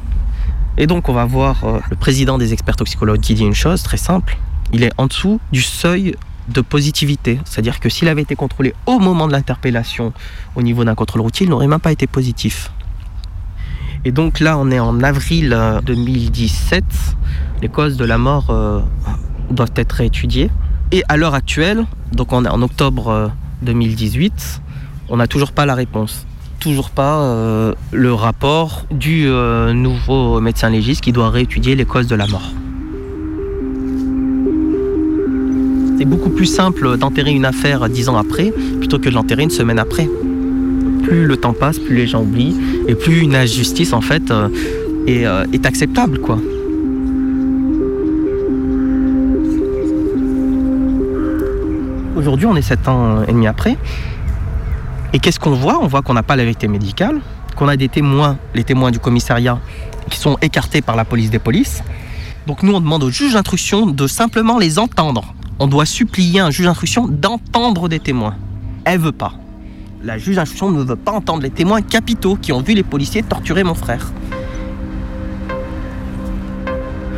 Et donc on va voir euh, le président des experts toxicologues qui dit une chose très simple. Il est en dessous du seuil de positivité. C'est-à-dire que s'il avait été contrôlé au moment de l'interpellation au niveau d'un contrôle routier, il n'aurait même pas été positif. Et donc là, on est en avril euh, 2017. Les causes de la mort euh, doivent être étudiées. Et à l'heure actuelle, donc on est en octobre euh, 2018, on n'a toujours pas la réponse. Toujours pas euh, le rapport du euh, nouveau médecin légiste qui doit réétudier les causes de la mort. C'est beaucoup plus simple d'enterrer une affaire dix ans après plutôt que de l'enterrer une semaine après. Plus le temps passe, plus les gens oublient et plus une injustice en fait euh, est, euh, est acceptable quoi. Aujourd'hui, on est sept ans et demi après. Et qu'est-ce qu'on voit? On voit qu'on n'a pas la vérité médicale, qu'on a des témoins, les témoins du commissariat, qui sont écartés par la police des polices. Donc nous, on demande au juge d'instruction de simplement les entendre. On doit supplier un juge d'instruction d'entendre des témoins. Elle veut pas. La juge d'instruction ne veut pas entendre les témoins capitaux qui ont vu les policiers torturer mon frère.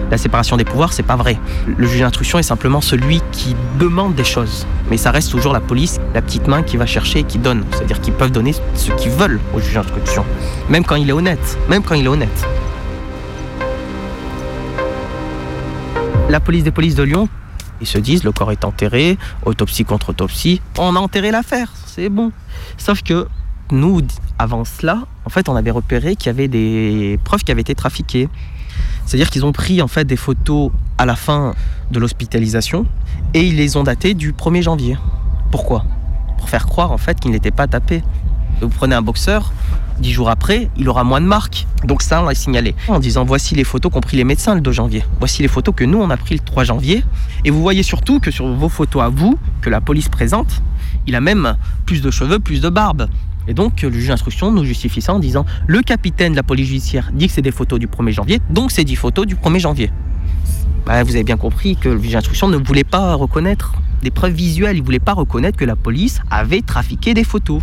La séparation des pouvoirs, c'est pas vrai. Le juge d'instruction est simplement celui qui demande des choses. Mais ça reste toujours la police, la petite main qui va chercher et qui donne. C'est-à-dire qu'ils peuvent donner ce qu'ils veulent au juge d'instruction. Même quand il est honnête. Même quand il est honnête. La police des polices de Lyon, ils se disent le corps est enterré, autopsie contre autopsie, on a enterré l'affaire, c'est bon. Sauf que nous, avant cela, en fait, on avait repéré qu'il y avait des preuves qui avaient été trafiquées. C'est-à-dire qu'ils ont pris en fait des photos à la fin de l'hospitalisation et ils les ont datées du 1er janvier. Pourquoi? Pour faire croire en fait qu'il n'était pas tapé. Vous prenez un boxeur, dix jours après, il aura moins de marques. Donc ça, on l'a signalé. En disant, voici les photos qu'ont pris les médecins le 2 janvier. Voici les photos que nous, on a pris le 3 janvier. Et vous voyez surtout que sur vos photos à vous, que la police présente, il a même plus de cheveux, plus de barbe. Et donc, le juge d'instruction nous justifie ça en disant, le capitaine de la police judiciaire dit que c'est des photos du 1er janvier, donc c'est 10 photos du 1er janvier. Bah, vous avez bien compris que le juge d'instruction ne voulait pas reconnaître des preuves visuelles. Il voulait pas reconnaître que la police avait trafiqué des photos.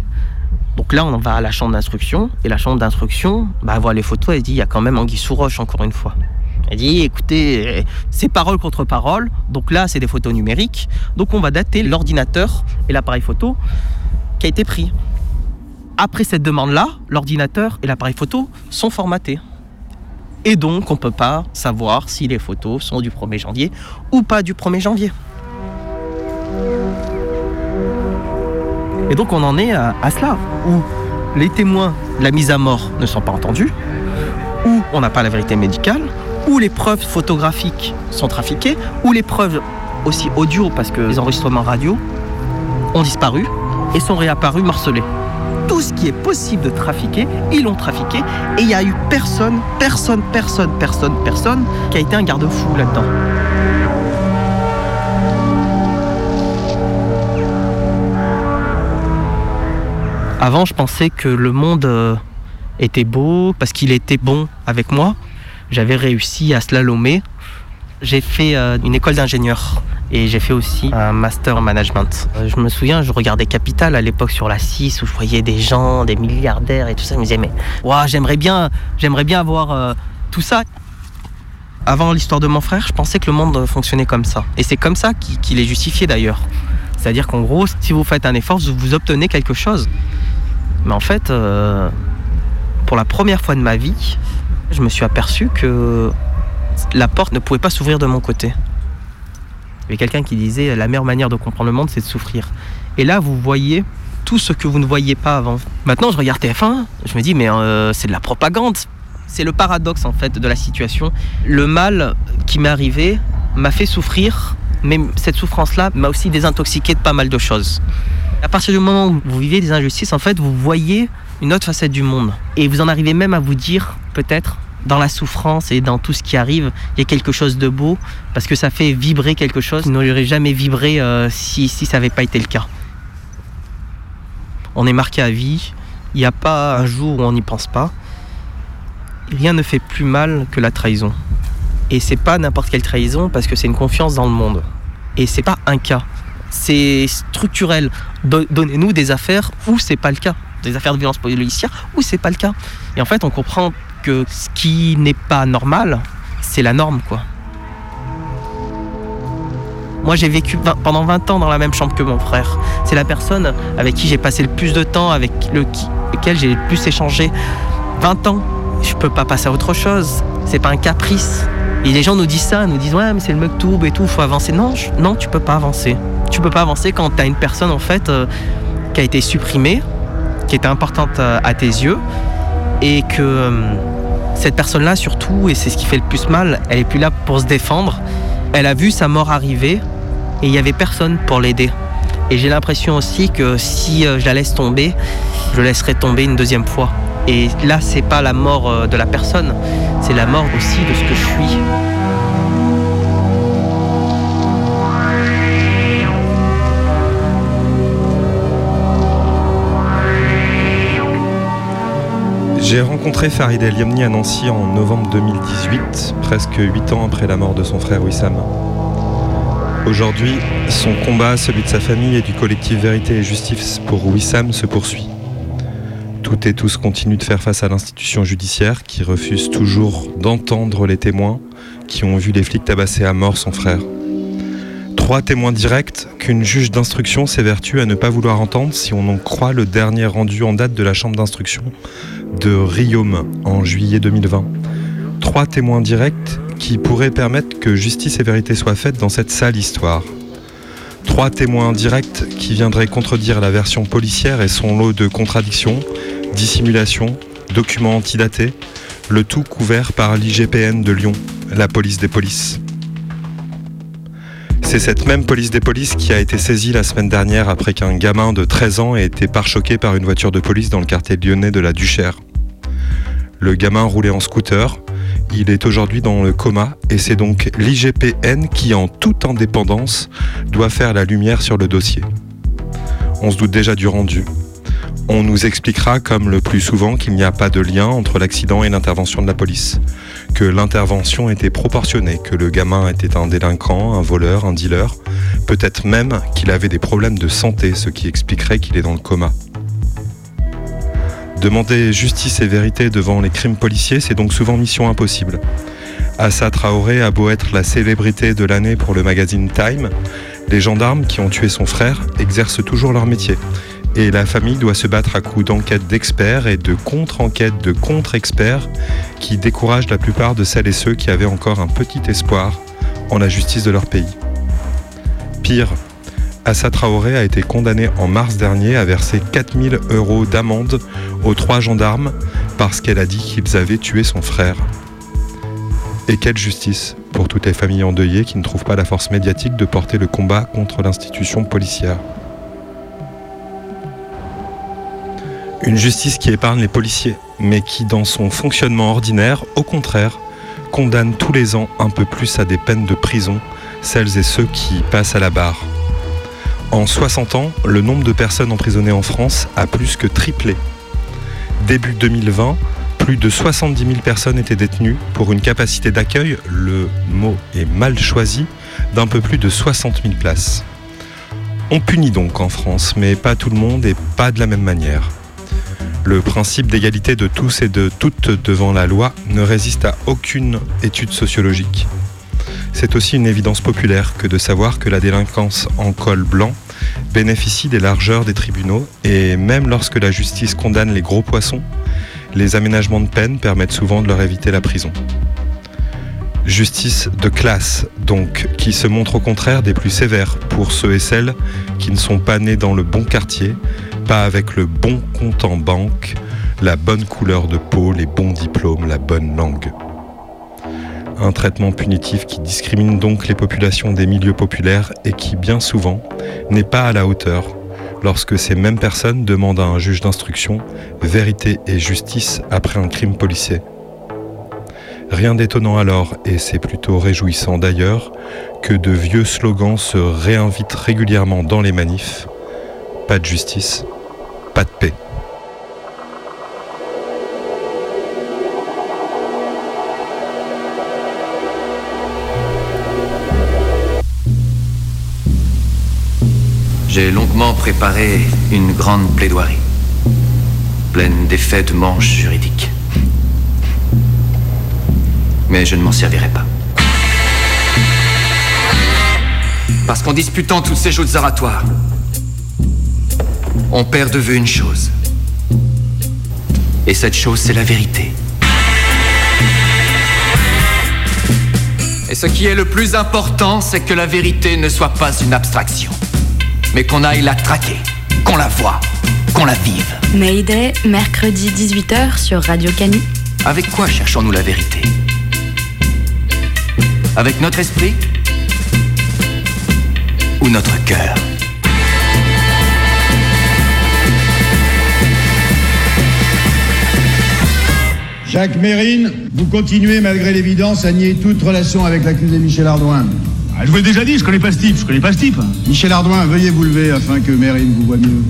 Donc là, on va à la chambre d'instruction, et la chambre d'instruction bah, voit les photos, elle dit il y a quand même Anguille sous roche, encore une fois. Elle dit écoutez, euh, c'est parole contre parole, donc là, c'est des photos numériques, donc on va dater l'ordinateur et l'appareil photo qui a été pris. Après cette demande-là, l'ordinateur et l'appareil photo sont formatés. Et donc, on ne peut pas savoir si les photos sont du 1er janvier ou pas du 1er janvier. Et donc, on en est à, cela, où les témoins de la mise à mort ne sont pas entendus, où on n'a pas la vérité médicale, où les preuves photographiques sont trafiquées, où les preuves aussi audio, parce que les enregistrements radio ont disparu et sont réapparus morcelés. Tout ce qui est possible de trafiquer, ils l'ont trafiqué et il n'y a eu personne, personne, personne, personne, personne qui a été un garde-fou là-dedans. Avant, je pensais que le monde euh, était beau parce qu'il était bon avec moi. J'avais réussi à slalomer. J'ai fait euh, une école d'ingénieur et j'ai fait aussi un master en management. Euh, Je me souviens, je regardais Capital à l'époque sur la 6 où je voyais des gens, des milliardaires et tout ça. Je me disais, mais ouah, j'aimerais bien, j'aimerais bien avoir euh, tout ça. Avant l'histoire de mon frère, je pensais que le monde fonctionnait comme ça. Et c'est comme ça qu'il est justifié d'ailleurs. C'est-à-dire qu'en gros, si vous faites un effort, vous obtenez quelque chose. Mais en fait, pour la première fois de ma vie, je me suis aperçu que la porte ne pouvait pas s'ouvrir de mon côté. Il y avait quelqu'un qui disait la meilleure manière de comprendre le monde, c'est de souffrir. Et là, vous voyez tout ce que vous ne voyiez pas avant. Maintenant, je regarde TF1, je me dis, mais euh, c'est de la propagande. C'est le paradoxe, en fait, de la situation. Le mal qui m'est arrivé m'a fait souffrir, mais cette souffrance-là m'a aussi désintoxiqué de pas mal de choses. À partir du moment où vous vivez des injustices, en fait, vous voyez une autre facette du monde. Et vous en arrivez même à vous dire, peut-être, dans la souffrance et dans tout ce qui arrive, il y a quelque chose de beau, parce que ça fait vibrer quelque chose qui n'aurait jamais vibré euh, si, si ça n'avait pas été le cas. On est marqué à vie, il n'y a pas un jour où on n'y pense pas. Rien ne fait plus mal que la trahison. Et c'est pas n'importe quelle trahison, parce que c'est une confiance dans le monde. Et c'est pas un cas. C'est structurel. Do- Donnez-nous des affaires où c'est pas le cas. Des affaires de violence policière où c'est pas le cas. Et en fait, on comprend que ce qui n'est pas normal, c'est la norme, quoi. Moi, j'ai vécu 20 pendant 20 ans dans la même chambre que mon frère. C'est la personne avec qui j'ai passé le plus de temps, avec le, lequel j'ai le plus échangé. 20 ans, je peux pas passer à autre chose. C'est pas un caprice. Et les gens nous disent ça, nous disent ouais, mais c'est le mektoub et tout, faut avancer. Non, je- non, tu peux pas avancer. Tu peux pas avancer quand t'as une personne en fait euh, qui a été supprimée, qui était importante euh, à tes yeux, et que euh, cette personne-là surtout, et c'est ce qui fait le plus mal, elle est plus là pour se défendre. Elle a vu sa mort arriver et il y avait personne pour l'aider. Et j'ai l'impression aussi que si euh, je la laisse tomber, je laisserai tomber une deuxième fois. Et là, c'est pas la mort euh, de la personne, c'est la mort aussi de ce que je suis. J'ai rencontré Farid El Yamni à Nancy en novembre 2018, presque 8 ans après la mort de son frère Wissam. Aujourd'hui, son combat, celui de sa famille et du collectif Vérité et Justice pour Wissam se poursuit. Toutes et tous continuent de faire face à l'institution judiciaire qui refuse toujours d'entendre les témoins qui ont vu les flics tabasser à mort son frère. Trois témoins directs qu'une juge d'instruction s'évertue à ne pas vouloir entendre si on en croit le dernier rendu en date de la chambre d'instruction de Riom en juillet 2020. Trois témoins directs qui pourraient permettre que justice et vérité soient faites dans cette sale histoire. Trois témoins directs qui viendraient contredire la version policière et son lot de contradictions, dissimulations, documents antidatés, le tout couvert par l'IGPN de Lyon, la police des polices. C'est cette même police des polices qui a été saisie la semaine dernière après qu'un gamin de 13 ans ait été pare-choqué par une voiture de police dans le quartier lyonnais de la Duchère. Le gamin roulait en scooter, il est aujourd'hui dans le coma et c'est donc l'IGPN qui, en toute indépendance, doit faire la lumière sur le dossier. On se doute déjà du rendu. On nous expliquera, comme le plus souvent, qu'il n'y a pas de lien entre l'accident et l'intervention de la police, que l'intervention était proportionnée, que le gamin était un délinquant, un voleur, un dealer, Peut-être même qu'il avait des problèmes de santé, ce qui expliquerait qu'il est dans le coma. Demander justice et vérité devant les crimes policiers, c'est donc souvent mission impossible. Assa Traoré a beau être la célébrité de l'année pour le magazine Time, les gendarmes qui ont tué son frère exercent toujours leur métier. Et la famille doit se battre à coups d'enquêtes d'experts et de contre-enquêtes de contre-experts qui découragent la plupart de celles et ceux qui avaient encore un petit espoir en la justice de leur pays. Pire, Assa Traoré a été condamnée en mars dernier à verser 4000 euros d'amende aux trois gendarmes parce qu'elle a dit qu'ils avaient tué son frère. Et quelle justice pour toutes les familles endeuillées qui ne trouvent pas la force médiatique de porter le combat contre l'institution policière. Une justice qui épargne les policiers, mais qui, dans son fonctionnement ordinaire, au contraire, condamne tous les ans un peu plus à des peines de prison celles et ceux qui passent à la barre. En 60 ans, le nombre de personnes emprisonnées en France a plus que triplé. Début 2020, plus de 70 000 personnes étaient détenues pour une capacité d'accueil, le mot est mal choisi, d'un peu plus de 60 000 places. On punit donc en France, mais pas tout le monde et pas de la même manière. Le principe d'égalité de tous et de toutes devant la loi ne résiste à aucune étude sociologique. C'est aussi une évidence populaire que de savoir que la délinquance en col blanc bénéficie des largeurs des tribunaux et même lorsque la justice condamne les gros poissons, les aménagements de peine permettent souvent de leur éviter la prison. Justice de classe, donc, qui se montre au contraire des plus sévères pour ceux et celles qui ne sont pas nés dans le bon quartier, pas avec le bon compte en banque, la bonne couleur de peau, les bons diplômes, la bonne langue. Un traitement punitif qui discrimine donc les populations des milieux populaires et qui, bien souvent, n'est pas à la hauteur lorsque ces mêmes personnes demandent à un juge d'instruction vérité et justice après un crime policier. Rien d'étonnant alors, et c'est plutôt réjouissant d'ailleurs, que de vieux slogans se réinvitent régulièrement dans les manifs. Pas de justice, pas de paix. J'ai longuement préparé une grande plaidoirie, pleine d'effets de manche juridiques. Mais je ne m'en servirai pas. Parce qu'en disputant toutes ces joutes oratoires, on perd de vue une chose. Et cette chose, c'est la vérité. Et ce qui est le plus important, c'est que la vérité ne soit pas une abstraction, mais qu'on aille la traquer, qu'on la voie, qu'on la vive. Mayday, mercredi 18h sur Radio Canu. Avec quoi cherchons-nous la vérité? Avec notre esprit Ou notre cœur? Jacques Mérine, vous continuez malgré l'évidence à nier toute relation avec l'accusé Michel Ardouin. Ah, je vous l'ai déjà dit, je connais pas ce type, je connais pas ce type. Michel Ardouin, veuillez vous lever afin que Mérine vous voie mieux.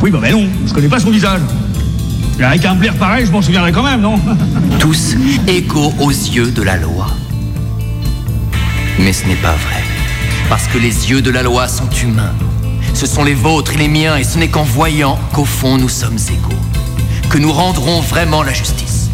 Oui, bah, ben non, je connais pas son visage. Et Avec un blaire pareil, je m'en souviendrai quand même, non? [laughs] Tous égaux aux yeux de la loi. Mais ce n'est pas vrai. Parce que les yeux de la loi sont humains. Ce sont les vôtres et les miens, et ce n'est qu'en voyant qu'au fond nous sommes égaux, que nous rendrons vraiment la justice.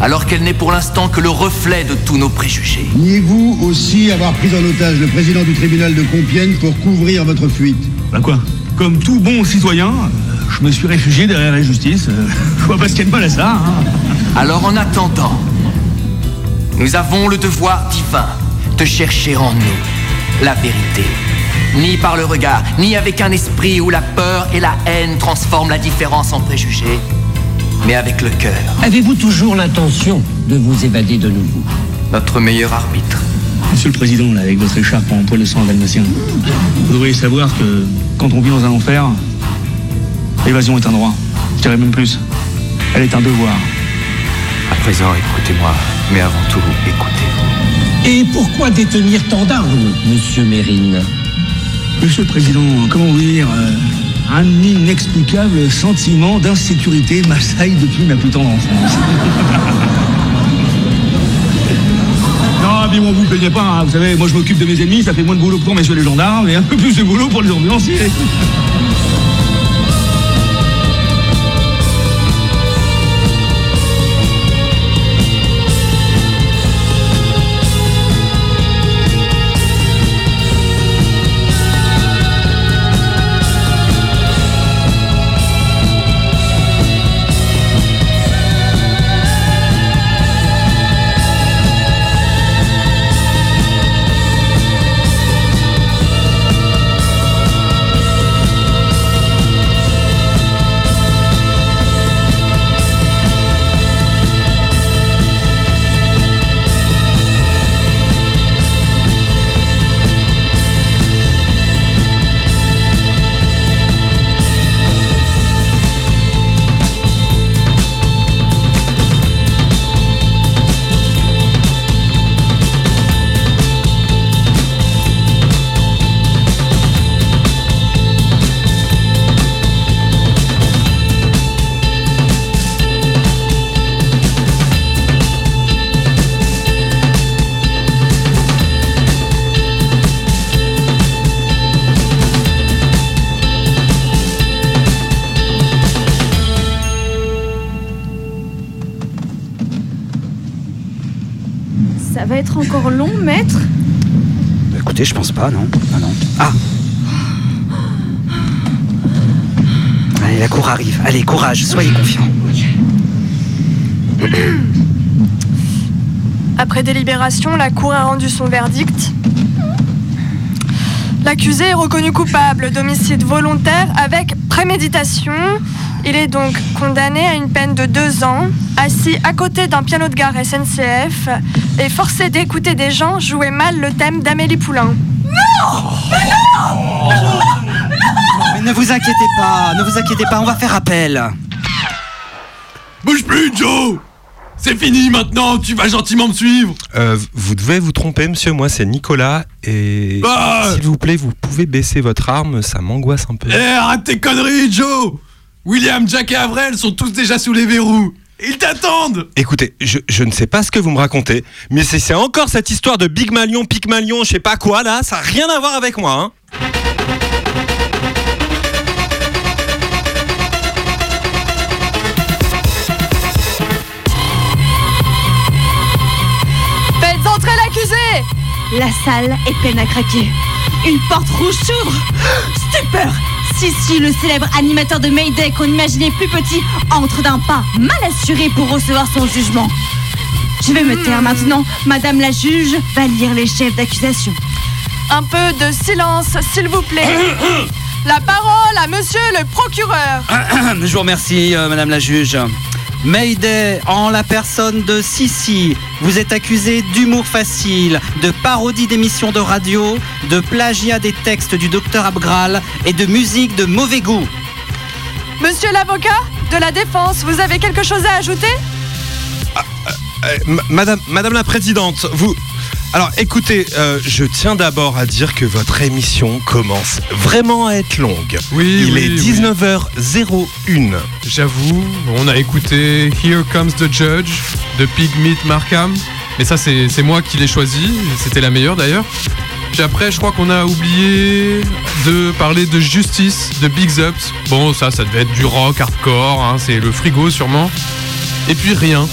Alors qu'elle n'est pour l'instant que le reflet de tous nos préjugés. Niez-vous aussi avoir pris en otage le président du tribunal de Compiègne pour couvrir votre fuite? Bah quoi? Comme tout bon citoyen, euh, je me suis réfugié derrière la justice. euh, [laughs] Je vois pas ce qu'il y a de mal à ça. hein. Alors en attendant, nous avons le devoir divin de chercher en nous la vérité. Ni par le regard, ni avec un esprit où la peur et la haine transforment la différence en préjugés, mais avec le cœur. Avez-vous toujours l'intention de vous évader de nouveau? Notre meilleur arbitre. Monsieur le Président, là, avec votre écharpe en poil de sang dalmatien, vous devriez savoir que quand on vit dans un enfer, l'évasion est un droit. Je dirais même plus. Elle est un devoir. À présent, écoutez-moi, mais avant tout, écoutez. Et pourquoi détenir tant d'armes, Monsieur Mérine? Monsieur le Président, comment vous dire euh, Un inexplicable sentiment d'insécurité m'assaille depuis ma plus tendre non, puis bon, vous plaignez pas, hein. vous savez, moi je m'occupe de mes ennemis, ça fait moins de boulot pour messieurs les gendarmes et un peu plus de boulot pour les ambulanciers. Va être encore long, maître Bah, Écoutez, je pense pas, non. Ah non. Ah Allez, la cour arrive. Allez, courage, soyez confiants. Après délibération, la Cour a rendu son verdict. L'accusé est reconnu coupable d'homicide volontaire avec préméditation. Il est donc condamné à une peine de deux ans, assis à côté d'un piano de gare SNCF et forcé d'écouter des gens jouer mal le thème d'Amélie Poulain. Mais ne vous inquiétez pas, ne vous inquiétez pas, on va faire appel. Bouge plus, Joe C'est fini maintenant, tu vas gentiment me suivre Euh, vous devez vous tromper, monsieur. Moi, c'est Nicolas. Et Ah s'il vous plaît, vous pouvez baisser votre arme. Ça m'angoisse un peu. Eh, arrête tes conneries, Joe William, Jack et Avril sont tous déjà sous les verrous. Ils t'attendent Écoutez, je, je ne sais pas ce que vous me racontez, mais c'est c'est encore cette histoire de Big Malion, Pygmalion, je sais pas quoi là. Ça n'a rien à voir avec moi. Hein. Faites entrer l'accusé La salle est pleine à craquer. Une porte rouge s'ouvre. Stupeur Si, si, le célèbre animateur de Mayday qu'on imaginait plus petit entre d'un pas mal assuré pour recevoir son jugement. Je vais me taire maintenant. Madame la juge va lire les chefs d'accusation. Un peu de silence, s'il vous plaît. La parole à monsieur le procureur. [coughs] Je vous remercie, euh, madame la juge. Mayday, en la personne de Sissi, vous êtes accusé d'humour facile, de parodie d'émissions de radio, de plagiat des textes du docteur Abgral et de musique de mauvais goût. Monsieur l'avocat de la défense, vous avez quelque chose à ajouter? Euh, m- madame, madame la présidente, vous. Alors écoutez, euh, je tiens d'abord à dire que votre émission commence vraiment à être longue. Oui, Il oui, est oui. 19h01. J'avoue, on a écouté Here Comes the Judge de Pygmeat Markham. Mais ça, c'est c'est moi qui l'ai choisi. C'était la meilleure d'ailleurs. Puis après, je crois qu'on a oublié de parler de Justice de Big Ups. Bon, ça, ça devait être du rock hardcore. hein, c'est le frigo sûrement. Et puis rien.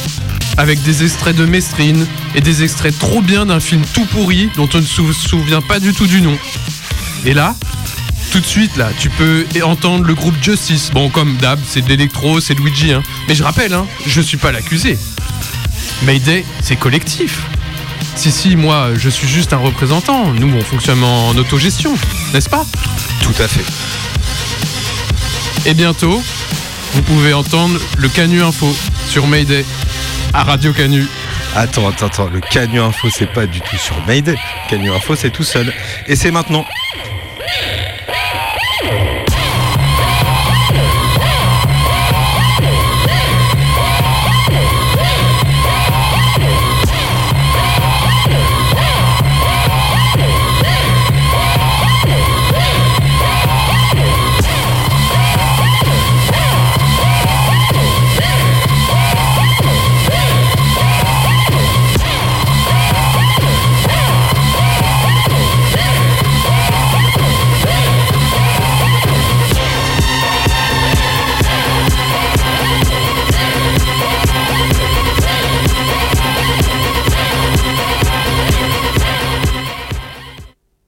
Avec des extraits de Mestrine et des extraits trop bien d'un film tout pourri dont on ne se souvient pas du tout du nom. Et là, tout de suite, là, tu peux entendre le groupe Justice. Bon, comme d'hab, c'est de l'électro, c'est Luigi, hein. Mais je rappelle, hein, je suis pas l'accusé. Mayday, c'est collectif. Si, si, moi, je suis juste un représentant. Nous, on fonctionne en autogestion, n'est-ce pas? Tout à fait. Et bientôt, vous pouvez entendre le Canu Info sur Mayday à Radio Canu. Attends, attends, attends. Le Canu Info, c'est pas du tout sur Mayday. Canu Info, c'est tout seul. Et c'est maintenant.